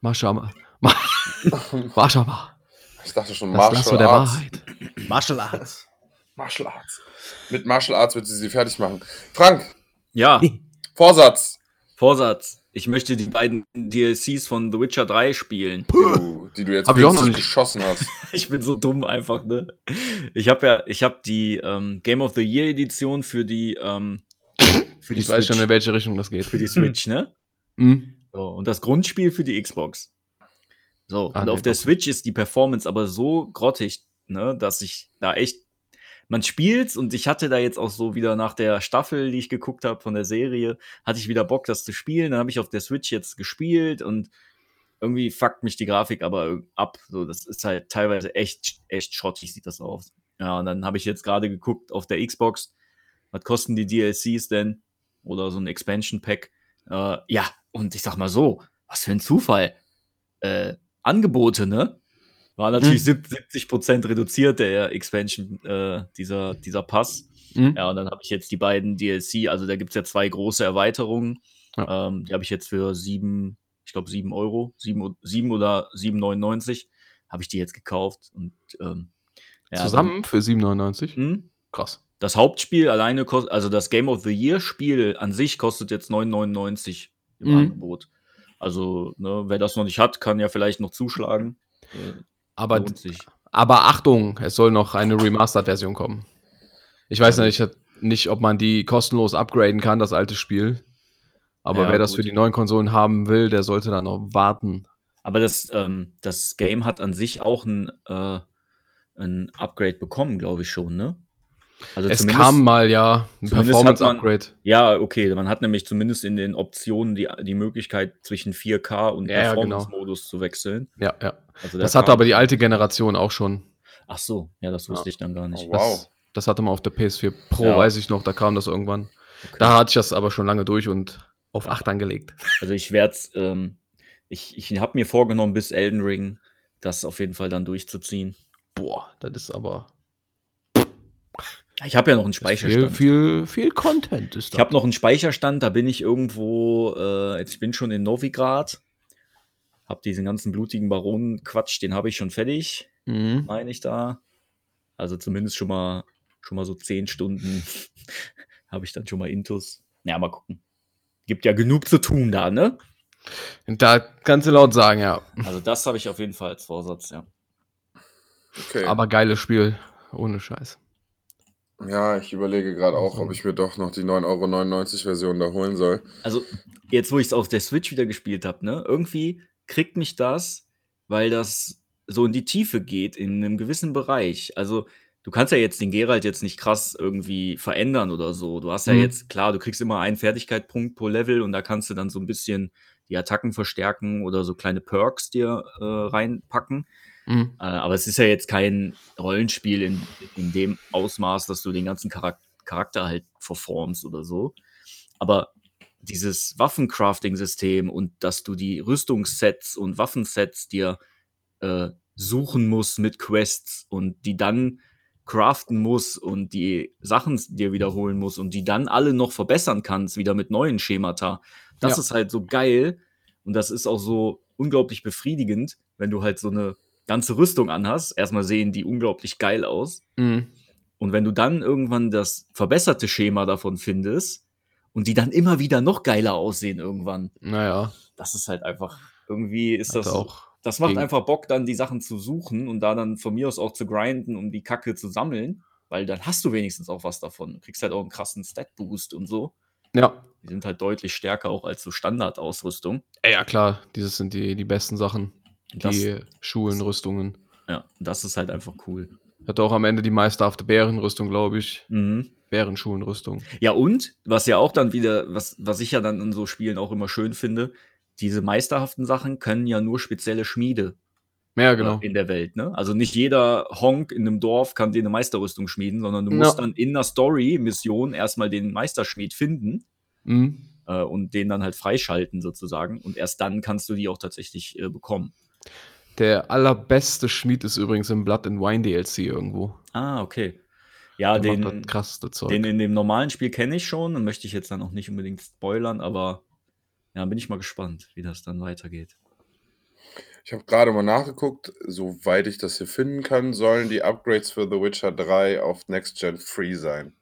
Mashallah. Ma- Mashallah. Ich dachte schon Das Martial der Arts. Wahrheit. Martial Arts. Martial Arts. Mit Martial Arts wird sie sie fertig machen. Frank, Ja, Vorsatz. Vorsatz. Ich möchte die beiden DLCs von The Witcher 3 spielen. Die du, die du jetzt Hab ich auch noch nicht. geschossen hast. [LAUGHS] Ich bin so dumm einfach, ne? Ich habe ja, ich habe die ähm, Game of the Year Edition für die, ähm, für die Ich weiß schon, Switch. in welche Richtung das geht. Für die Switch, ne? Mm. So, und das Grundspiel für die Xbox. So, Ah, und nee, auf der. Switch ist die Performance aber so grottig, ne, dass ich da echt. Man spielt's und ich hatte da jetzt auch so wieder nach der Staffel, die ich geguckt habe von der Serie, hatte ich wieder Bock, das zu spielen. Dann habe ich auf der Switch jetzt gespielt und irgendwie fuckt mich die Grafik aber ab. So, das ist halt teilweise echt, echt schrottig, sieht das aus. Ja, und dann habe ich jetzt gerade geguckt auf der Xbox, was kosten die DLCs denn? Oder so ein Expansion Pack. Äh, ja, und ich sag mal so, was für ein Zufall. Äh, Angebote, ne? War natürlich Hm. 70 Prozent reduziert, der Expansion, äh, dieser, dieser Pass. Mm. Ja, und dann habe ich jetzt die beiden DLC, also da gibt's ja zwei große Erweiterungen. Ja. Ähm, die habe ich jetzt für sieben, ich glaube sieben Euro, sieben, sieben oder 7,99 habe ich die jetzt gekauft. Und ähm, ja, Zusammen für 7,99. Dann, hm? Krass. Das Hauptspiel alleine kostet, also das Game of the Year Spiel an sich kostet jetzt 9,99 im Mhm. Angebot. Also, ne, wer das noch nicht hat, kann ja vielleicht noch zuschlagen. Aber, lohnt sich. aber Achtung, es soll noch eine Remastered-Version kommen. Ich weiß nicht, nicht, ob man die kostenlos upgraden kann, das alte Spiel. Aber Ja, wer das gut. für die neuen Konsolen haben will, der sollte dann noch warten. Aber das, ähm, das Game hat an sich auch ein, äh, ein Upgrade bekommen, glaube ich schon, ne? Also es kam mal ja ein Performance-Upgrade. Ja, okay, man hat nämlich zumindest in den Optionen die, die Möglichkeit, zwischen 4K und Ja, genau. Performance-Modus zu wechseln. Ja, ja. Also Das hatte aber die alte Generation auch schon. Ach so, ja, das wusste Ja. ich dann gar nicht. Oh, wow. Das, das hatte man auf der PS4 Pro, Ja. weiß ich noch, da kam das irgendwann. Okay. Da hatte ich das aber schon lange durch und auf 8 angelegt. Also ich werde ähm, ich, ich habe mir vorgenommen, bis Elden Ring das auf jeden Fall dann durchzuziehen. Boah, das ist aber Ich habe ja noch einen viel, Speicherstand. viel, viel Content ist Ich habe noch einen Speicherstand, da bin ich irgendwo, äh, jetzt ich bin schon in Novigrad, habe diesen ganzen blutigen Baronen-Quatsch, den habe ich schon fertig, Mhm. meine ich da. Also zumindest schon mal, schon mal so zehn Stunden [LAUGHS] habe ich dann schon mal Intus. Ja, mal gucken. Gibt ja genug zu tun da, ne? Da kannst du laut sagen, ja. Also das habe ich auf jeden Fall als Vorsatz, ja. Okay. Aber geiles Spiel, ohne Scheiß. Ja, ich überlege gerade auch, ob ich mir doch noch die 9,99 Euro Version da holen soll. Also, jetzt, wo ich es auf der Switch wieder gespielt habe, ne, irgendwie kriegt mich das, weil das so in die Tiefe geht, in einem gewissen Bereich. Also, du kannst ja jetzt den Geralt jetzt nicht krass irgendwie verändern oder so. Du hast ja Mhm. jetzt, klar, du kriegst immer einen Fertigkeitspunkt pro Level und da kannst du dann so ein bisschen die Attacken verstärken oder so kleine Perks dir äh, reinpacken. Mhm. Äh, aber es ist ja jetzt kein Rollenspiel in, in dem Ausmaß, dass du den ganzen Charak Charakter halt verformst oder so. Aber dieses Waffencrafting-System und dass du die Rüstungssets und Waffensets dir äh, suchen musst mit Quests und die dann craften musst und die Sachen dir wiederholen musst und die dann alle noch verbessern kannst, wieder mit neuen Schemata. Das Ja. ist halt so geil und das ist auch so unglaublich befriedigend, wenn du halt so eine ganze Rüstung anhast. Erstmal sehen die unglaublich geil aus. Mhm. Und wenn du dann irgendwann das verbesserte Schema davon findest und die dann immer wieder noch geiler aussehen irgendwann, Naja, das ist halt einfach, irgendwie ist hat das auch Das macht einfach Bock, dann die Sachen zu suchen und da dann von mir aus auch zu grinden, um die Kacke zu sammeln, weil dann hast du wenigstens auch was davon. Du kriegst halt auch einen krassen Stat-Boost und so. Ja. Die sind halt deutlich stärker auch als so Standardausrüstung. Ja, klar, dieses sind die, die besten Sachen. Das, Die Schulen, Rüstungen. ja, das ist halt einfach cool. Hatte auch am Ende die meisterhafte Bärenrüstung, glaube ich. Mhm. Bärenschulenrüstung. Ja, und was ja auch dann wieder, was, was ich ja dann in so Spielen auch immer schön finde, diese meisterhaften Sachen können ja nur spezielle Schmiede Ja, genau. in der Welt. Ne? Also nicht jeder Honk in einem Dorf kann dir eine Meisterrüstung schmieden, sondern du musst Ja. dann in der Story-Mission erstmal den Meisterschmied finden Mhm. äh, und den dann halt freischalten sozusagen. Und erst dann kannst du die auch tatsächlich äh, bekommen. Der allerbeste Schmied ist übrigens im Blood and Wine DLC irgendwo. Ah, okay. Ja, Der den, Zeug. den in dem normalen Spiel kenne ich schon und möchte ich jetzt dann auch nicht unbedingt spoilern, aber ja, bin ich mal gespannt, wie das dann weitergeht. Ich habe gerade mal nachgeguckt, soweit ich das hier finden kann, sollen die Upgrades für The Witcher 3 auf Next Gen free sein.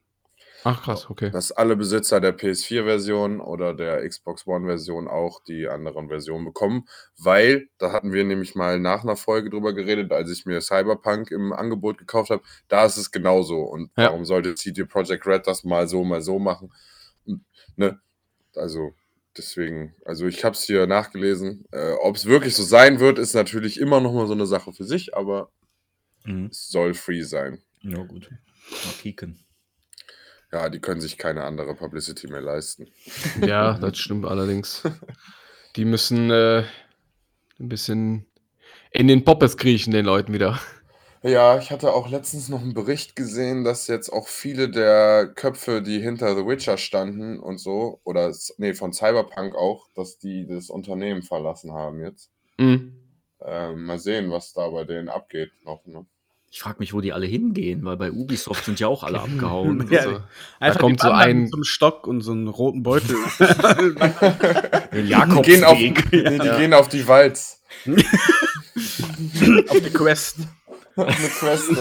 Ach krass, okay. Dass alle Besitzer der PS4-Version oder der Xbox One-Version auch die anderen Versionen bekommen, weil, da hatten wir nämlich mal nach einer Folge drüber geredet, als ich mir Cyberpunk im Angebot gekauft habe, da ist es genauso. Und Ja. warum sollte CD Projekt Red das mal so, mal so machen? Und, ne? Also, deswegen, also ich habe es hier nachgelesen. Äh, Ob es wirklich so sein wird, ist natürlich immer noch mal so eine Sache für sich, aber Mhm. es soll free sein. Ja, gut. Mal kicken. Ja, die können sich keine andere Publicity mehr leisten. Ja, [LAUGHS] das stimmt allerdings. Die müssen äh, ein bisschen in den Poppes kriechen, den Leuten wieder. Ja, ich hatte auch letztens noch einen Bericht gesehen, dass jetzt auch viele der Köpfe, die hinter The Witcher standen und so, oder nee, von Cyberpunk auch, dass die das Unternehmen verlassen haben jetzt. Mhm. Ähm, mal sehen, was da bei denen abgeht noch. Ne? Ich frage mich, wo die alle hingehen, weil bei Ubisoft sind ja auch alle [LAUGHS] abgehauen. Ja, Also, Einfach kommt die so ein- mit so einem Stock und so einen roten Beutel. [LAUGHS] Den Die gehen auf, nee, Jakobsweg. die gehen auf die Walz. auf die Quest. Eine Quest. [LAUGHS]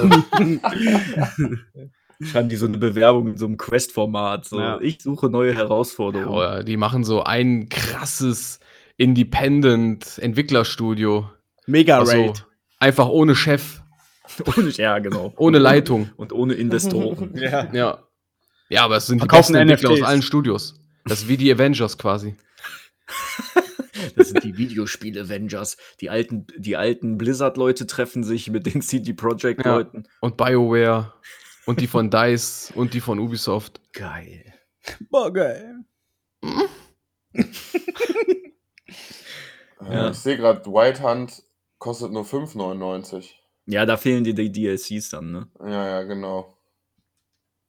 Schreiben die so eine Bewerbung in so einem Quest-Format. So, Ja. ich suche neue Herausforderungen. ja, die machen so ein krasses Independent-Entwicklerstudio. Mega Also, Raid. einfach ohne Chef, [LAUGHS] Ohne, ja, genau. ohne Leitung. Und ohne Investoren. [LAUGHS] Ja. Ja. Ja, aber es sind Verkaufen die besten Entwickler aus NFTs. allen Studios. Das ist wie die Avengers quasi. [LAUGHS] Das sind die Videospiel-Avengers. Die alten, die alten Blizzard-Leute treffen sich mit den CD Projekt-Leuten. Und BioWare und die von DICE und die von Ubisoft. Geil. Boah, geil. Ja. Ich sehe gerade, White Hunt kostet nur 5,99. Ja, da fehlen dir die DLCs dann, ne? Ja, ja, genau.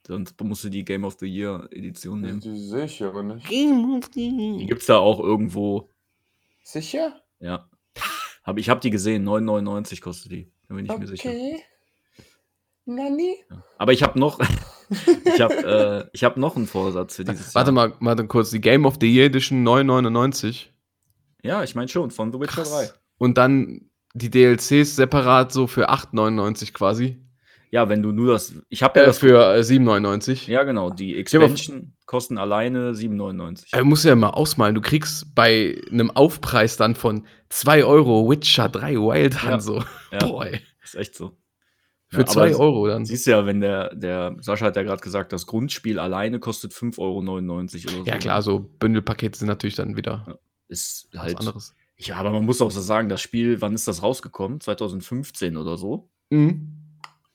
Sonst musst du die Game of the Year Edition Die, nehmen. die sehe ich hier aber nicht. Die gibt's da auch irgendwo. Sicher? Ja. Hab, ich habe die gesehen, 9,99 kostet die. Da bin ich mir sicher. Nani? Aber ich habe noch, [LAUGHS] ich habe, äh, ich habe noch einen Vorsatz für dieses Warte Jahr. mal, warte kurz. Die Game of the Year Edition 9,99. Ja, ich meine schon von The Witcher 3. Und dann die DLCs separat so für 8,99 quasi. Ja, wenn du nur das, ich habe ja Äh, das für äh, 7,99. Ja, genau. Die Expansion kosten alleine 7,99. Äh, musst du ja mal ausmalen. Du kriegst bei einem Aufpreis dann von 2 Euro Witcher 3 Wild Hunt Ja. so. [LAUGHS] Ja, Boah, ey. ist echt so. Für Ja, 2 aber Euro dann. Siehst du ja, wenn der, der Sascha hat ja gerade gesagt, das Grundspiel alleine kostet 5,99 Euro oder so. Ja, klar, so Bündelpakete sind natürlich dann wieder Ist was halt. anderes. Ja, aber man muss auch so sagen, das Spiel, wann ist das rausgekommen? 2015 oder so. Mhm.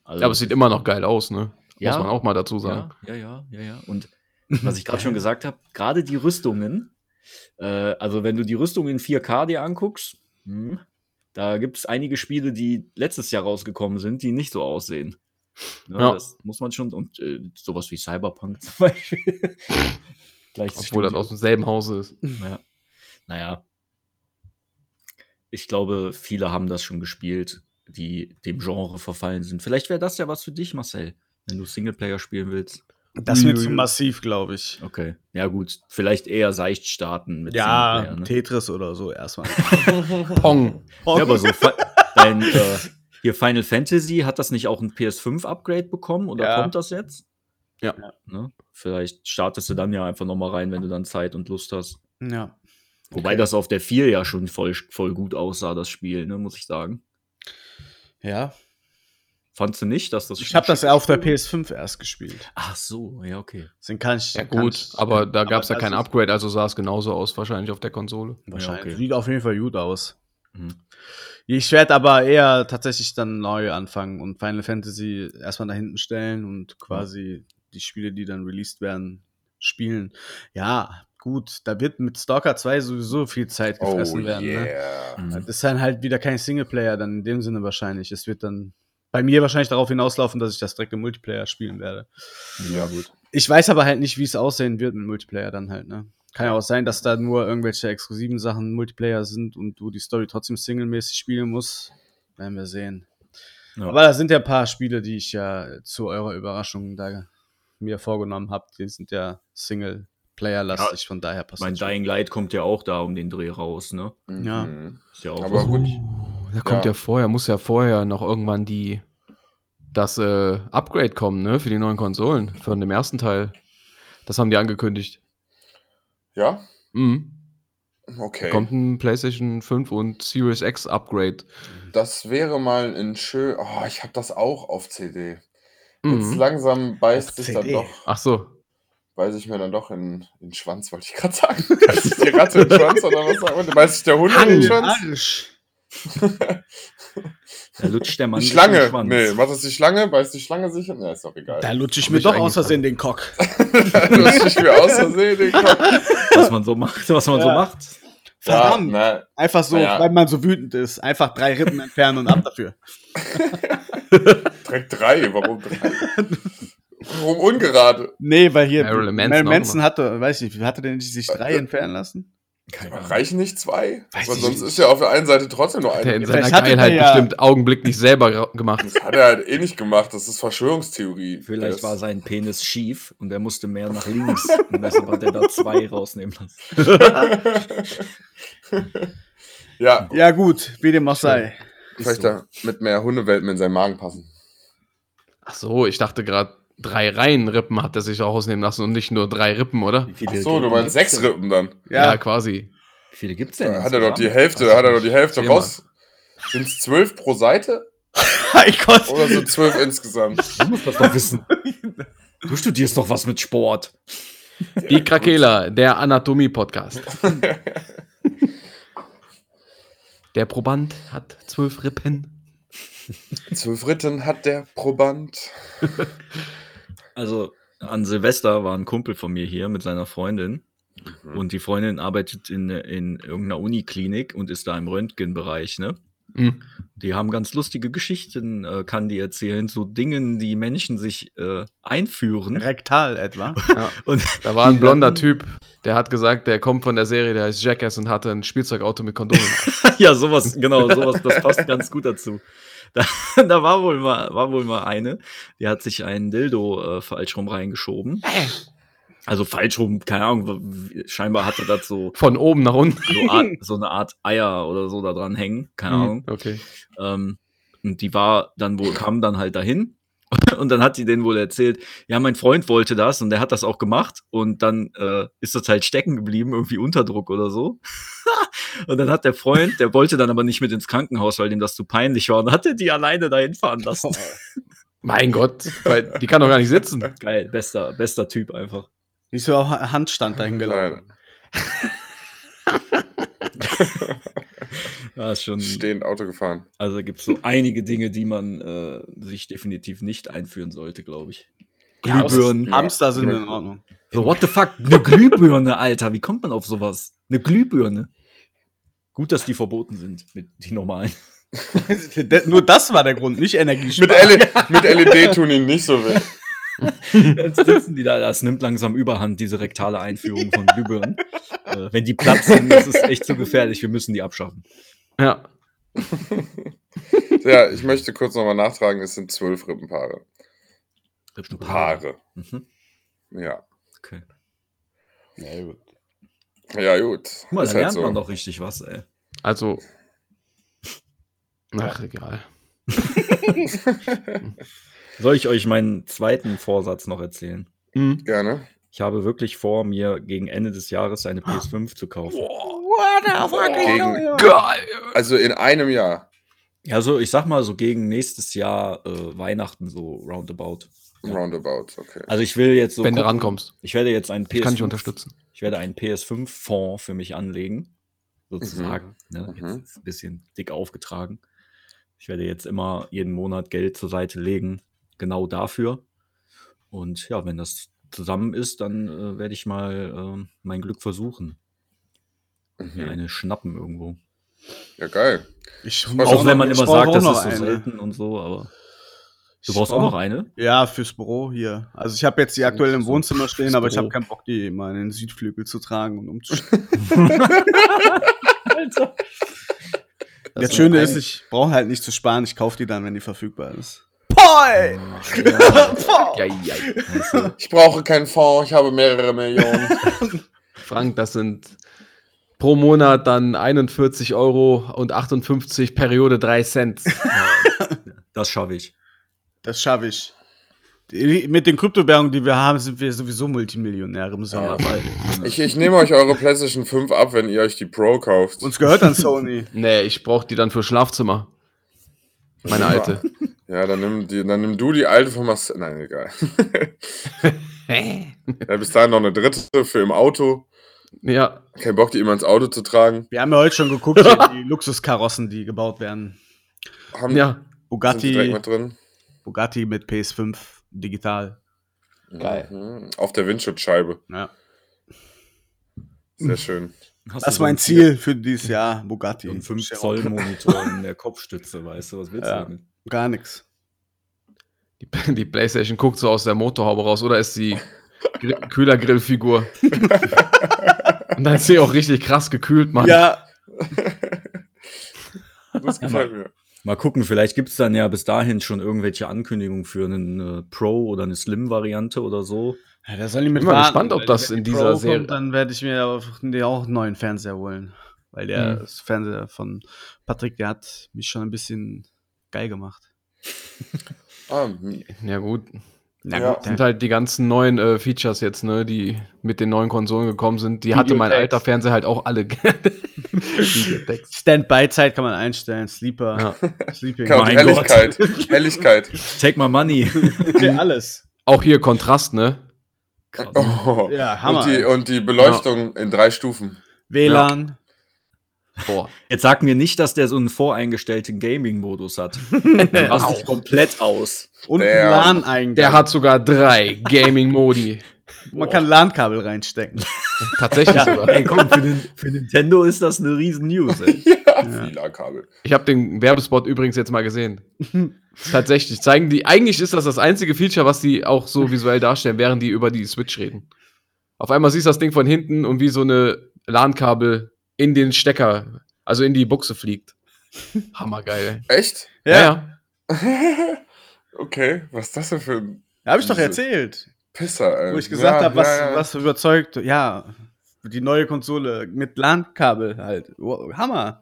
Also, Ja, aber es sieht immer noch geil aus, ne? Ja. Muss man auch mal dazu sagen. Ja, ja, ja, ja, ja. Und was ich gerade schon gesagt habe, gerade die Rüstungen, äh, also wenn du die Rüstungen in 4K dir anguckst, hm, da gibt es einige Spiele, die letztes Jahr rausgekommen sind, die nicht so aussehen. Ja, Ja. Das muss man schon, und äh, sowas wie Cyberpunk [LAUGHS] zum Beispiel. Obwohl das aus demselben Hause ist. Ja. Naja. Ich glaube, viele haben das schon gespielt, die dem Genre verfallen sind. Vielleicht wäre das ja was für dich, Marcel, wenn du Singleplayer spielen willst. Das wird zu massiv, glaube ich. Okay. Ja, gut. Vielleicht eher seicht starten mit Ja, Singleplayer, ne? Tetris oder so erstmal. [LAUGHS] Pong. Ja, aber so [LAUGHS] dein, äh, hier Final Fantasy, hat das nicht auch ein PS5-Upgrade bekommen oder Ja. kommt das jetzt? Ja. Ne? Vielleicht startest du dann ja einfach nochmal rein, wenn du dann Zeit und Lust hast. ja. Wobei Okay. das auf der 4 ja schon voll, voll gut aussah, das Spiel, ne, muss ich sagen. Ja. Fandst du nicht, dass das Ich habe das ja auf der PS5 erst gespielt. Ach so, ja, okay. Deswegen kann ich. Ja kann gut, ich- aber da gab es ja kein Upgrade, also sah es genauso aus, wahrscheinlich auf der Konsole. Wahrscheinlich. Ja, okay. Sieht auf jeden Fall gut aus. Mhm. Ich werde aber eher tatsächlich dann neu anfangen und Final Fantasy erstmal da hinten stellen und quasi die Spiele, die dann released werden, spielen. Ja, gut, da wird mit Stalker 2 sowieso viel Zeit Oh gefressen werden. Ne? yeah. Mhm. Das ist dann halt wieder kein Singleplayer, dann in dem Sinne wahrscheinlich. Es wird dann bei mir wahrscheinlich darauf hinauslaufen, dass ich das direkt im Multiplayer spielen werde. Ja, gut. Ich weiß aber halt nicht, wie es aussehen wird mit Multiplayer dann halt, ne? Kann ja auch sein, dass da nur irgendwelche exklusiven Sachen Multiplayer sind und du die Story trotzdem singlemäßig spielen musst. Werden wir sehen. Ja. Aber da sind ja ein paar Spiele, die ich ja zu eurer Überraschung da mir vorgenommen habe. Die sind ja Singleplayer-lastig, von daher passt Mein schon. Dying Light kommt ja auch da um den Dreh raus, ne? Ja. Mhm. Ist ja auch Aber gut. Da kommt ja. Ja. vorher, muss ja vorher noch irgendwann die das äh, Upgrade kommen, ne, für die neuen Konsolen, von dem ersten Teil. Das haben die angekündigt. Ja? Mhm. Okay. Kommt ein PlayStation 5 und Series X Upgrade. Das wäre mal ein schön. Oh, ich habe das auch auf CD. Jetzt Mhm. langsam beißt Auf sich dann CD. doch, Ach so. Beiß ich mir dann doch in, in den Schwanz, wollte ich gerade sagen. Beißt sich die Ratte in den Schwanz oder was sagt man? Beißt sich der Hund in den Schwanz? Arsch. Da lutscht der Mann Die sich in den Schlange. Schwanz. Nee, was ist die Schlange? Beißt die Schlange sich in? Ja, ist doch egal. Da lutsche ich Hab mir ich doch aus Versehen den Cock. [LAUGHS] Lutsch ich mir aus Versehen den Kopf. Was man so macht, was man so Ja. macht. Verdammt. Ja, Einfach so, Naja. weil man so wütend ist. Einfach drei Rippen entfernen und ab dafür. [LAUGHS] direkt drei. Warum drei? [LAUGHS] Warum ungerade? Nee, weil hier Marilyn Manson Marilyn Manson hatte, weiß ich, hatte der nicht sich drei Äh, entfernen lassen? Reichen nicht zwei? Weiß ich sonst nicht. ist ja auf der einen Seite trotzdem nur Der in eine. seiner hatte Geilheit ja- bestimmt augenblicklich selber ra- gemacht. Das hat er halt eh nicht gemacht. Das ist Verschwörungstheorie. Vielleicht Das- war sein Penis schief und er musste mehr nach links. [LAUGHS] und deshalb hat er da zwei rausnehmen lassen. [LAUGHS] Ja, Ja, gut, wie dem auch sei. vielleicht da mit mehr Hundewelpen in seinen Magen passen. Ach so, ich dachte gerade, drei Reihen Rippen hat er sich auch ausnehmen lassen und nicht nur drei Rippen, oder? Viele So, du meinst sechs denn? Rippen dann. Ja, Ja, quasi. Wie viele gibt's denn? Da hat er doch die? Hälfte, Weiß hat er doch die Hälfte mal. raus. Sind es zwölf pro Seite [LAUGHS] mein Gott. oder sind zwölf insgesamt? nicht. [LAUGHS] Du musst das doch wissen. Du studierst doch was mit Sport. Die Krakela, der Anatomie-Podcast. [LAUGHS] der Proband hat zwölf Rippen. Zwölf Ritten hat der Proband. Also an Silvester war ein Kumpel von mir hier mit seiner Freundin. Mhm. Und die Freundin arbeitet in, in irgendeiner Uniklinik und ist da im Röntgenbereich, ne? Mhm. Die haben ganz lustige Geschichten, äh, kann die erzählen, so Dingen, die Menschen sich äh, einführen. Rektal etwa. [LAUGHS] Ja. Und Da war ein blonder Typ, der hat gesagt, der kommt von der Serie, der heißt Jackass und hatte ein Spielzeugauto mit Kondomen. [LAUGHS] ja, sowas, genau, sowas, das passt ganz gut dazu. Da, [LAUGHS] da war wohl mal, war wohl mal eine, die hat sich einen Dildo äh, falsch rum reingeschoben. Also falsch rum, keine Ahnung, scheinbar hatte das so, [LAUGHS] Von oben nach unten. so, Art, so eine Art Eier oder so da dran hängen, keine Ahnung. Okay. Ähm, und die war dann wohl, kam dann halt dahin. [LAUGHS] Und dann hat die denen wohl erzählt, ja, mein Freund wollte das und der hat das auch gemacht. Und dann äh, ist das halt stecken geblieben, irgendwie Unterdruck oder so. [LAUGHS] und dann hat der Freund, der wollte dann aber nicht mit ins Krankenhaus, weil dem das zu peinlich war. Und hat er die alleine dahin fahren lassen. Mein Gott, weil die kann doch gar nicht sitzen. [LAUGHS] Geil, bester, bester Typ einfach. Nicht so auch Handstand dahin gelaufen. Ja, ist schon, Stehend Auto gefahren. also gibt es so einige Dinge, die man äh, sich definitiv nicht einführen sollte, glaube ich. Ja, Glühbirnen. Hamster sind in Ordnung. So, what the fuck? Eine Glühbirne, Alter. Wie kommt man auf sowas? Eine Glühbirne. Gut, dass die verboten sind, mit die normalen. Nur das war der Grund, nicht Mit, Energiesparen. L mit LED tun ihn nicht so weh. Jetzt sitzen die da, das nimmt langsam überhand, diese rektale Einführung von Glühbirnen. äh, wenn die platt sind, das ist echt zu gefährlich. Wir müssen die abschaffen. Ja. [LAUGHS] Ja, ich möchte kurz nochmal nachtragen, es sind zwölf Rippenpaare. Paare. Mhm. Ja. Okay. Ja, gut. Ja, gut. Guck mal, da halt lernt so. man doch richtig was, ey. Also. Ach, egal. [LAUGHS] Soll ich euch meinen zweiten Vorsatz noch erzählen? Mhm. Gerne. Ich habe wirklich vor, mir gegen Ende des Jahres eine PS5 zu kaufen. Fuck? Gegen-! Also in einem Jahr. Ja, so, ich sag mal so gegen nächstes Jahr äh, Weihnachten so roundabout. Ja. Roundabout, okay. Also ich will jetzt so. Wenn du gucken. rankommst. Ich werde jetzt einen PS5, Ich kann dich unterstützen. Ich werde einen PS5-Fonds für mich anlegen, sozusagen. Ne? Mhm. Jetzt ist ein bisschen dick aufgetragen. Ich werde jetzt immer jeden Monat Geld zur Seite legen, genau dafür. Und ja, wenn das zusammen ist, dann äh, werde ich mal äh, mein Glück versuchen. Mir Mhm. eine schnappen irgendwo. Ja, geil. Ich Auch Auch wenn man immer sagt, das ist so eine. selten und so, aber. Du brauchst auch noch eine? Ja, fürs Büro hier. Also ich habe jetzt die aktuell im Wohnzimmer stehen, aber ich habe keinen Bock, die mal in den Südflügel zu tragen und umzustellen. [LAUGHS] Das ist Schöne ist, ich brauche halt nicht zu sparen, ich kaufe die dann, wenn die verfügbar ist. Poi! Ja, ja. Also, Ich brauche keinen Fonds, ich habe mehrere Millionen. [LAUGHS] Frank, das sind pro Monat dann 41 Euro und 58 Periode 3 Cent. [LAUGHS] das schaffe ich. Das schaffe ich. Die, mit den Kryptowährungen, die wir haben, sind wir sowieso Multimillionäre. Müssen wir Ja, Ich, ich nehme euch eure PlayStation 5 ab, wenn ihr euch die Pro kauft. Uns gehört dann Sony. [LAUGHS] Nee, ich brauche die dann für Schlafzimmer. Meine alte. Ja, dann nimm, die, dann nimm du die alte von Marcel. Nein, egal. [LAUGHS] ja, bis dahin noch eine dritte für im Auto. Ja, Kein Bock, die immer ins Auto zu tragen. Wir haben ja heute schon geguckt, [LAUGHS] die Luxuskarossen, die gebaut werden. Haben, ja. Bugatti? Bugatti mit PS5 digital. Geil. Mhm. Auf der Windschutzscheibe. Ja. Sehr schön. hast Das ist mein einen Ziel für dieses Jahr, Bugatti. Ein 5 Zoll [LAUGHS] Monitor in der Kopfstütze, weißt du, was willst Ja. du damit? Gar nichts. Die, die Playstation guckt so aus der Motorhaube raus, oder ist die Gr Kühlergrillfigur? [LAUGHS] Und dann ist sie auch richtig krass gekühlt, Mann. Ja, [LAUGHS] Das gefällt mir. Mal gucken, vielleicht gibt es dann ja bis dahin schon irgendwelche Ankündigungen für eine Pro oder eine Slim-Variante oder so. Ja, da soll ich mit Bin mal warten, gespannt, ob das in die dieser Pro Serie- Kommt, dann werde ich mir auch, einen neuen Fernseher holen. Weil der Mhm. Fernseher von Patrick, der hat mich schon ein bisschen geil gemacht. Ah. Ja, gut. Na Ja. gut, sind halt die ganzen neuen äh, Features jetzt, ne, die mit den neuen Konsolen gekommen sind. Die hatte mein alter Fernseher halt auch alle. [LAUGHS] Standby-Zeit kann man einstellen, Sleeper, Ja. Sleeping. Kann auch Mein Helligkeit. Helligkeit. [LAUGHS] Take my money. Okay, alles. Auch hier Kontrast, ne? Oh. Ja, Hammer. Und die, und die Beleuchtung in drei Stufen. WLAN. Boah. [LAUGHS] Jetzt sag mir nicht, dass der so einen voreingestellten Gaming-Modus hat. [LAUGHS] Dann raste ich komplett aus. Und Der- LAN-Eingang. Der hat sogar drei [LAUGHS] Gaming-Modi. Man kann LAN-Kabel reinstecken. Tatsächlich sogar. Ey, komm, für, den, für Nintendo ist das eine riesen News, ey. Ja, WLAN-Kabel. Ich habe den Werbespot übrigens jetzt mal gesehen. Tatsächlich. Zeigen die, eigentlich ist das das einzige Feature, was die auch so visuell darstellen, während die über die Switch reden. Auf einmal siehst du das Ding von hinten und wie so eine LAN-Kabel in den Stecker, also in die Buchse fliegt. [LAUGHS] Hammergeil. Echt? Ja, ja. [LAUGHS] Okay, was ist das denn für ein Ja, hab ich doch erzählt. Pisser, ey? Wo ich gesagt Ja, habe, was, ja, ja. was überzeugt. Ja, die neue Konsole mit LAN-Kabel halt. Wow, Hammer.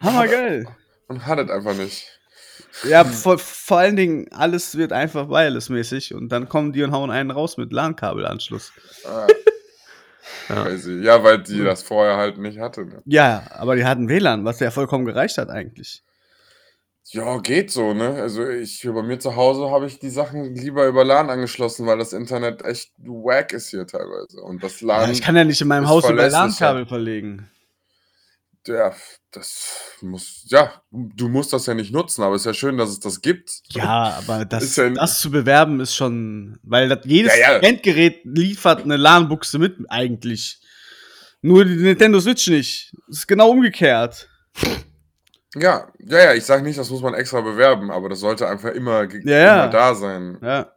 Hammergeil. [LAUGHS] Und hat es einfach nicht. Ja, vor, vor allen Dingen, alles wird einfach wireless-mäßig und dann kommen die und hauen einen raus mit LAN-Kabelanschluss. Ah. Ja. Crazy. Ja, weil die das vorher halt nicht hatte. Ne? Ja, aber die hatten WLAN, was ja vollkommen gereicht hat eigentlich. Ja, geht so, ne? Also ich bei mir zu Hause habe ich die Sachen lieber über LAN angeschlossen, weil das Internet echt wack ist hier teilweise. Und das LAN, Ja, ich kann ja nicht in meinem Haus über LAN-Kabel verlegen. Ja, das muss, ja, du musst das ja nicht nutzen, aber es ist ja schön, dass es das gibt. Ja, aber [LAUGHS] das, ja- das zu bewerben ist schon, weil das, jedes Ja, ja. Endgerät liefert eine LAN-Buchse mit eigentlich. Nur die Nintendo Switch nicht. Das ist genau umgekehrt. Ja, ja, ja, ich sage nicht, das muss man extra bewerben, aber das sollte einfach immer, immer da sein. Ja.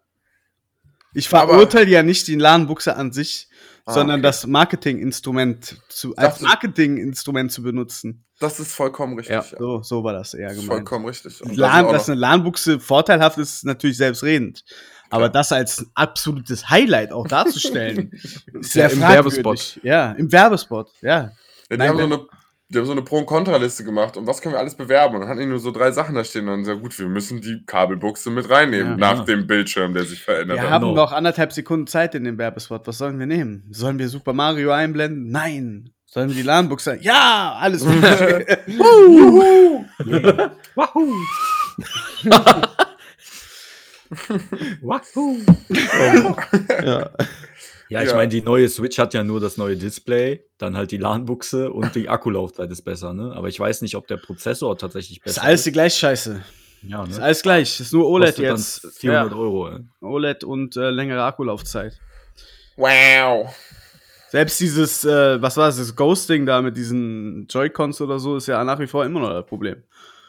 Ich verurteile ja nicht die LAN-Buchse an sich, Ah, sondern okay. das Marketinginstrument zu, als Marketinginstrument zu benutzen. Das ist vollkommen richtig. Ja. Ja. So, so war das eher gemeint. vollkommen richtig. Und LAN, das ist dass eine LAN-Buchse vorteilhaft ist, ist natürlich selbstredend. Aber Klar. das als absolutes Highlight auch darzustellen, [LAUGHS] ist Ja, sehr im fragwürdig. Werbespot. Ja, im Werbespot, ja. ja, die, Nein, haben so eine, die haben so eine Pro- und Kontraliste gemacht und was können wir alles bewerben? Und dann hatten die nur so drei Sachen da stehen und dann sehr gut, wir müssen die Kabelbuchse mit reinnehmen Ja. nach Ja. dem Bildschirm, der sich verändert Wir hat. haben genau. noch anderthalb Sekunden Zeit in dem Werbespot. Was sollen wir nehmen? Sollen wir Super Mario einblenden? Nein. Sollen wir die sein? Ja, alles gut. [LAUGHS] [LAUGHS] Wahoo! [LAUGHS] Wahoo! Ja. Ja, ich Ja. meine, die neue Switch hat ja nur das neue Display, dann halt die LAN-Buchse und die [LAUGHS] Akkulaufzeit ist besser, ne? Aber ich weiß nicht, ob der Prozessor tatsächlich ist besser alles die gleiche Scheiße. Ja, Ist ne? alles gleich. Ist nur OLED Kostet dann jetzt. 400 Ja, Euro, ey. OLED und äh, längere Akkulaufzeit. Wow. Selbst dieses, äh, was war das, das Ghosting da mit diesen Joy-Cons oder so, ist ja nach wie vor immer noch das Problem.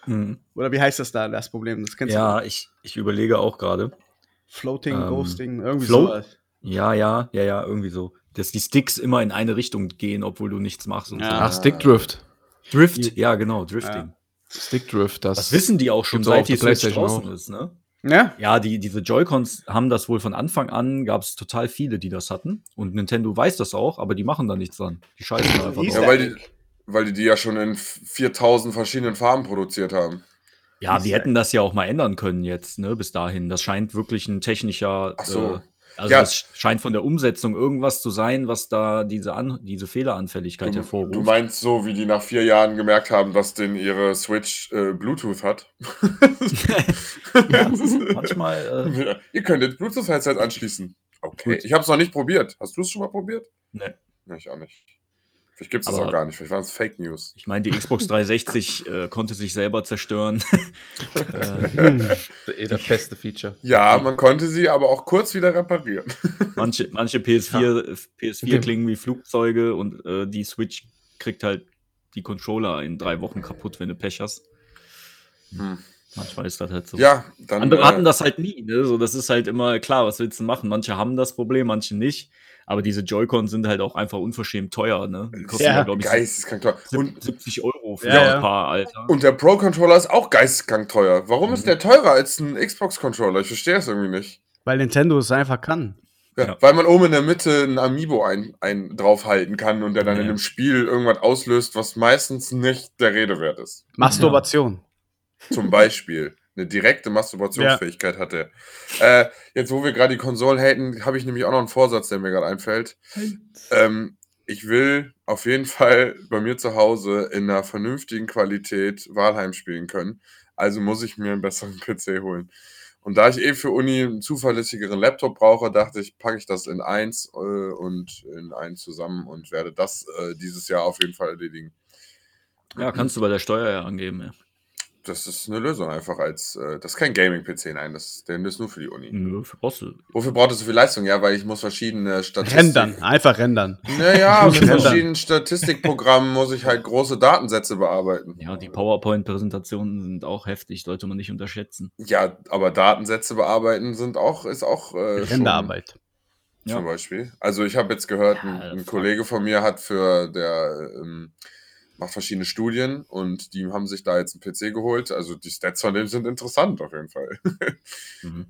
Mhm. Oder wie heißt das da, das Problem? Das kennst du. Ja, ich, ich überlege auch gerade. Floating, ähm, Ghosting, irgendwie Float- sowas. Ja, ja, ja, ja, irgendwie so. Dass die Sticks immer in eine Richtung gehen, obwohl du nichts machst. Und Ja. so. Ach, Stickdrift. Drift, ja, genau, Drifting. Stickdrift, das. Das wissen die auch schon, seit die Switch draußen auch. ist, ne? Ja? Ja, die, diese Joy-Cons haben das wohl von Anfang an, gab es total viele, die das hatten. Und Nintendo weiß das auch, aber die machen da nichts dran. Die scheißen da einfach drauf. Ja, weil die, weil die die ja schon in 4000 verschiedenen Farben produziert haben. Ja, die hätten das ja auch mal ändern können jetzt, ne, bis dahin. Das scheint wirklich ein technischer. Ach so. Äh, also Ja. das scheint von der Umsetzung irgendwas zu sein, was da diese, An diese Fehleranfälligkeit Du, hervorruft. du meinst so, wie die nach vier Jahren gemerkt haben, dass denn ihre Switch äh, Bluetooth hat? [LAUGHS] ja, [LAUGHS] manchmal. Äh, Ihr könnt jetzt Bluetooth-Headset anschließen. Okay. Gut. Ich habe es noch nicht probiert. Hast du es schon mal probiert? ne. Nee, ich auch nicht. Vielleicht gibt es das auch gar nicht. Vielleicht waren es Fake News. Ich meine, die Xbox [LAUGHS] 360 äh, konnte sich selber zerstören. äh, [LAUGHS] das beste Feature. Ja, man konnte sie aber auch kurz wieder reparieren. [LAUGHS] manche, manche PS4, PS4 Dem- klingen wie Flugzeuge und äh, die Switch kriegt halt die Controller in drei Wochen kaputt, wenn du Pech hast. Hm. Manchmal ist das halt so. Ja, dann. Andere äh, hatten das halt nie, ne? So, das ist halt immer klar, was willst du machen? Manche haben das Problem, manche nicht. Aber diese Joy-Con sind halt auch einfach unverschämt teuer, ne? Die kosten Ja. ja, glaube ich, Geisteskrank teuer. Und, 70 Euro für Ja, ein paar, Alter. und der Pro-Controller ist auch geisteskrank teuer. Warum Mhm. ist der teurer als ein Xbox-Controller? Ich verstehe es irgendwie nicht. Weil Nintendo es einfach kann. Ja, Ja. Weil man oben in der Mitte ein Amiibo ein, ein draufhalten kann und der dann Ja. in dem Spiel irgendwas auslöst, was meistens nicht der Rede wert ist. Masturbation. Zum Beispiel. Eine direkte Masturbationsfähigkeit hat er. Äh, jetzt, wo wir gerade die Konsolen haten, habe ich nämlich auch noch einen Vorsatz, der mir gerade einfällt. Ähm, ich will auf jeden Fall bei mir zu Hause in einer vernünftigen Qualität Wahlheim spielen können. Also muss ich mir einen besseren [LAUGHS] PC holen. Und da ich eh für Uni einen zuverlässigeren Laptop brauche, dachte ich, packe ich das in eins äh, und in eins zusammen und werde das äh, dieses Jahr auf jeden Fall erledigen. Ja, kannst du bei der Steuer ja angeben, ja. Das ist eine Lösung einfach als, äh, das ist kein Gaming-PC, nein, das, der ist nur für die Uni. Nö, für brauchst du. Wofür braucht es so viel Leistung? Ja, weil ich muss verschiedene Statistiken. Rendern. Einfach rendern. Naja, [LAUGHS] mit Rendern. verschiedenen Statistikprogrammen muss ich halt große Datensätze bearbeiten. Ja, die PowerPoint-Präsentationen sind auch heftig, sollte man nicht unterschätzen. Ja, aber Datensätze bearbeiten sind auch, ist auch äh, Renderarbeit. Ja. Zum Beispiel. Also ich habe jetzt gehört, ein, Ja, ein fuck. Kollege von mir hat für der ähm, macht verschiedene Studien und die haben sich da jetzt einen PC geholt. Also die Stats von dem sind interessant auf jeden Fall. [LAUGHS] Mhm.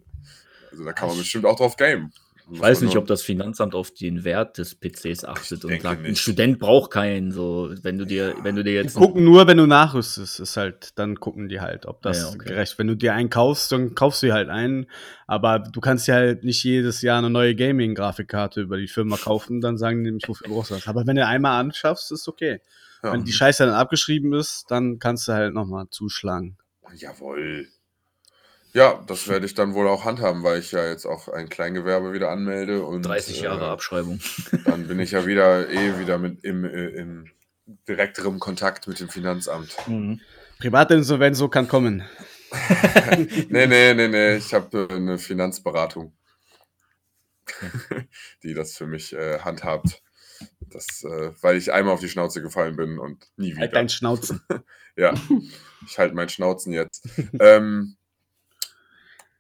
Also da kann man bestimmt auch drauf gamen. Ich weiß nicht, ob das Finanzamt auf den Wert des PCs achtet und sagt, ein. Student braucht keinen. So, wenn du dir, wenn du dir Die jetzt gucken nur, wenn du nachrüstest, ist halt, dann gucken die halt, ob das Ja, ja, okay. gerecht. Wenn du dir einen kaufst, dann kaufst du dir halt einen, aber du kannst dir halt nicht jedes Jahr eine neue Gaming-Grafikkarte über die Firma kaufen, dann sagen die nämlich, wofür brauchst du das. Aber wenn du einmal anschaffst, ist okay. Ja. Wenn die Scheiße dann abgeschrieben ist, dann kannst du halt nochmal zuschlagen. Jawohl. Ja, das werde ich dann wohl auch handhaben, weil ich ja jetzt auch ein Kleingewerbe wieder anmelde und 30 Jahre äh, Abschreibung. [LAUGHS] dann bin ich ja wieder [LAUGHS] eh wieder mit im, äh, im direkterem Kontakt mit dem Finanzamt. Privatinsolvenz so kann kommen. [LAUGHS] Nee, nee, nee, nee, ich habe äh, eine Finanzberatung, die das für mich äh, handhabt. Das, äh, weil ich einmal auf die Schnauze gefallen bin und nie wieder. Halt dein Schnauzen. [LAUGHS] Ja, ich halte meinen Schnauzen jetzt. ähm,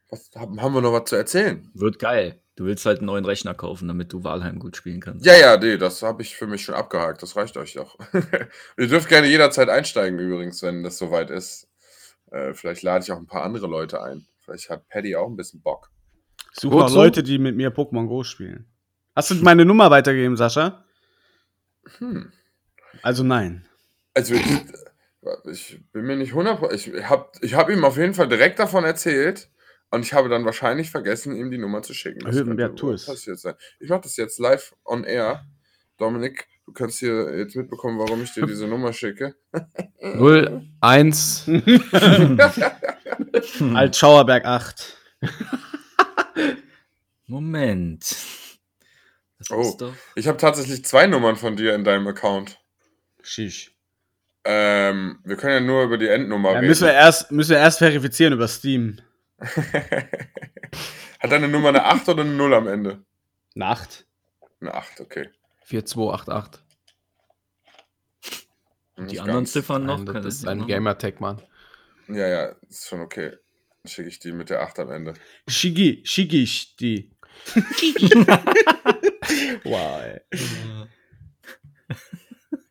was, haben, wir noch was zu erzählen? Wird geil. Du willst halt einen neuen Rechner kaufen, damit du Walheim gut spielen kannst. Ja, ja, nee, das habe ich für mich schon abgehakt. Das reicht euch doch. [LAUGHS] Ihr dürft gerne jederzeit einsteigen, übrigens, wenn das soweit ist. Äh, vielleicht lade ich auch ein paar andere Leute ein. Vielleicht hat Paddy auch ein bisschen Bock. Ich suche so. Leute, die mit mir Pokémon Go spielen. Hast du meine Nummer weitergegeben, Sascha? Hm. Also nein. Also, ich, ich bin mir nicht 100%. Ich habe ich hab ihm auf jeden Fall direkt davon erzählt. Und ich habe dann wahrscheinlich vergessen, ihm die Nummer zu schicken. Das könnte tu es. passiert sein. Ich mache das jetzt live on air. Dominik, Du kannst hier jetzt mitbekommen, warum ich dir diese Nummer schicke. 0, 1. Hm. Alt Schauerberg 8. Moment. Das Oh. ist doch. Ich habe tatsächlich zwei Nummern von dir in deinem Account. Shish. Ähm, wir können ja nur über die Endnummer Ja, reden. müssen, wir erst, müssen wir erst verifizieren über Steam. [LAUGHS] Hat deine Nummer eine 8 oder eine 0 am Ende? Nacht. Eine 8, okay. 4288. Nicht Die anderen. Ziffern noch? Kann das das ist ein? Gamertag, Mann. Ja, ja, ist schon okay. Dann schicke ich die mit der 8 am Ende. Shigi, Shigish, die. [LAUGHS] [LAUGHS] wow, ey.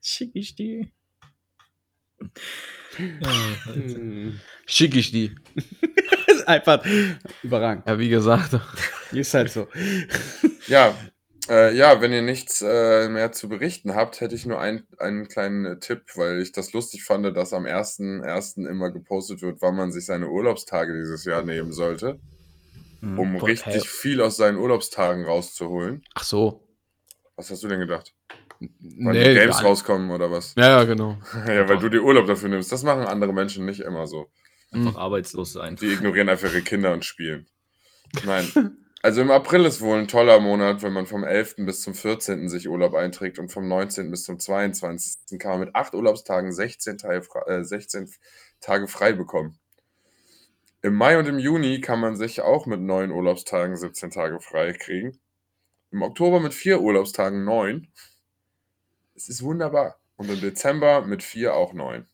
Schick ich die. Schicke ich die. ist einfach überragend. Ja, wie gesagt. [LAUGHS] Ist halt so. Ja, äh, ja, wenn ihr nichts äh, mehr zu berichten habt, hätte ich nur ein, einen kleinen äh, Tipp, weil ich das lustig fand, dass am 1.1. immer gepostet wird, wann man sich seine Urlaubstage dieses Jahr nehmen sollte, Hm. um Gott, richtig hell. viel aus seinen Urlaubstagen rauszuholen. Ach so. Was hast du denn gedacht? Weil Nee, die Games gar- rauskommen oder was? Ja, ja, genau. [LAUGHS] Ja, weil du dir Urlaub dafür nimmst. Das machen andere Menschen nicht immer so. Einfach arbeitslos sein. Die ignorieren einfach ihre Kinder und spielen. Nein. [LAUGHS] Also im April ist wohl ein toller Monat, wenn man vom 11. bis zum 14. sich Urlaub einträgt und vom 19. bis zum 22. kann man mit 8 Urlaubstagen 16, Teil, äh, 16 Tage frei bekommen. Im Mai und im Juni kann man sich auch mit 9 Urlaubstagen 17 Tage frei kriegen. Im Oktober mit 4 Urlaubstagen 9. Es ist wunderbar. Und im Dezember mit 4 auch 9.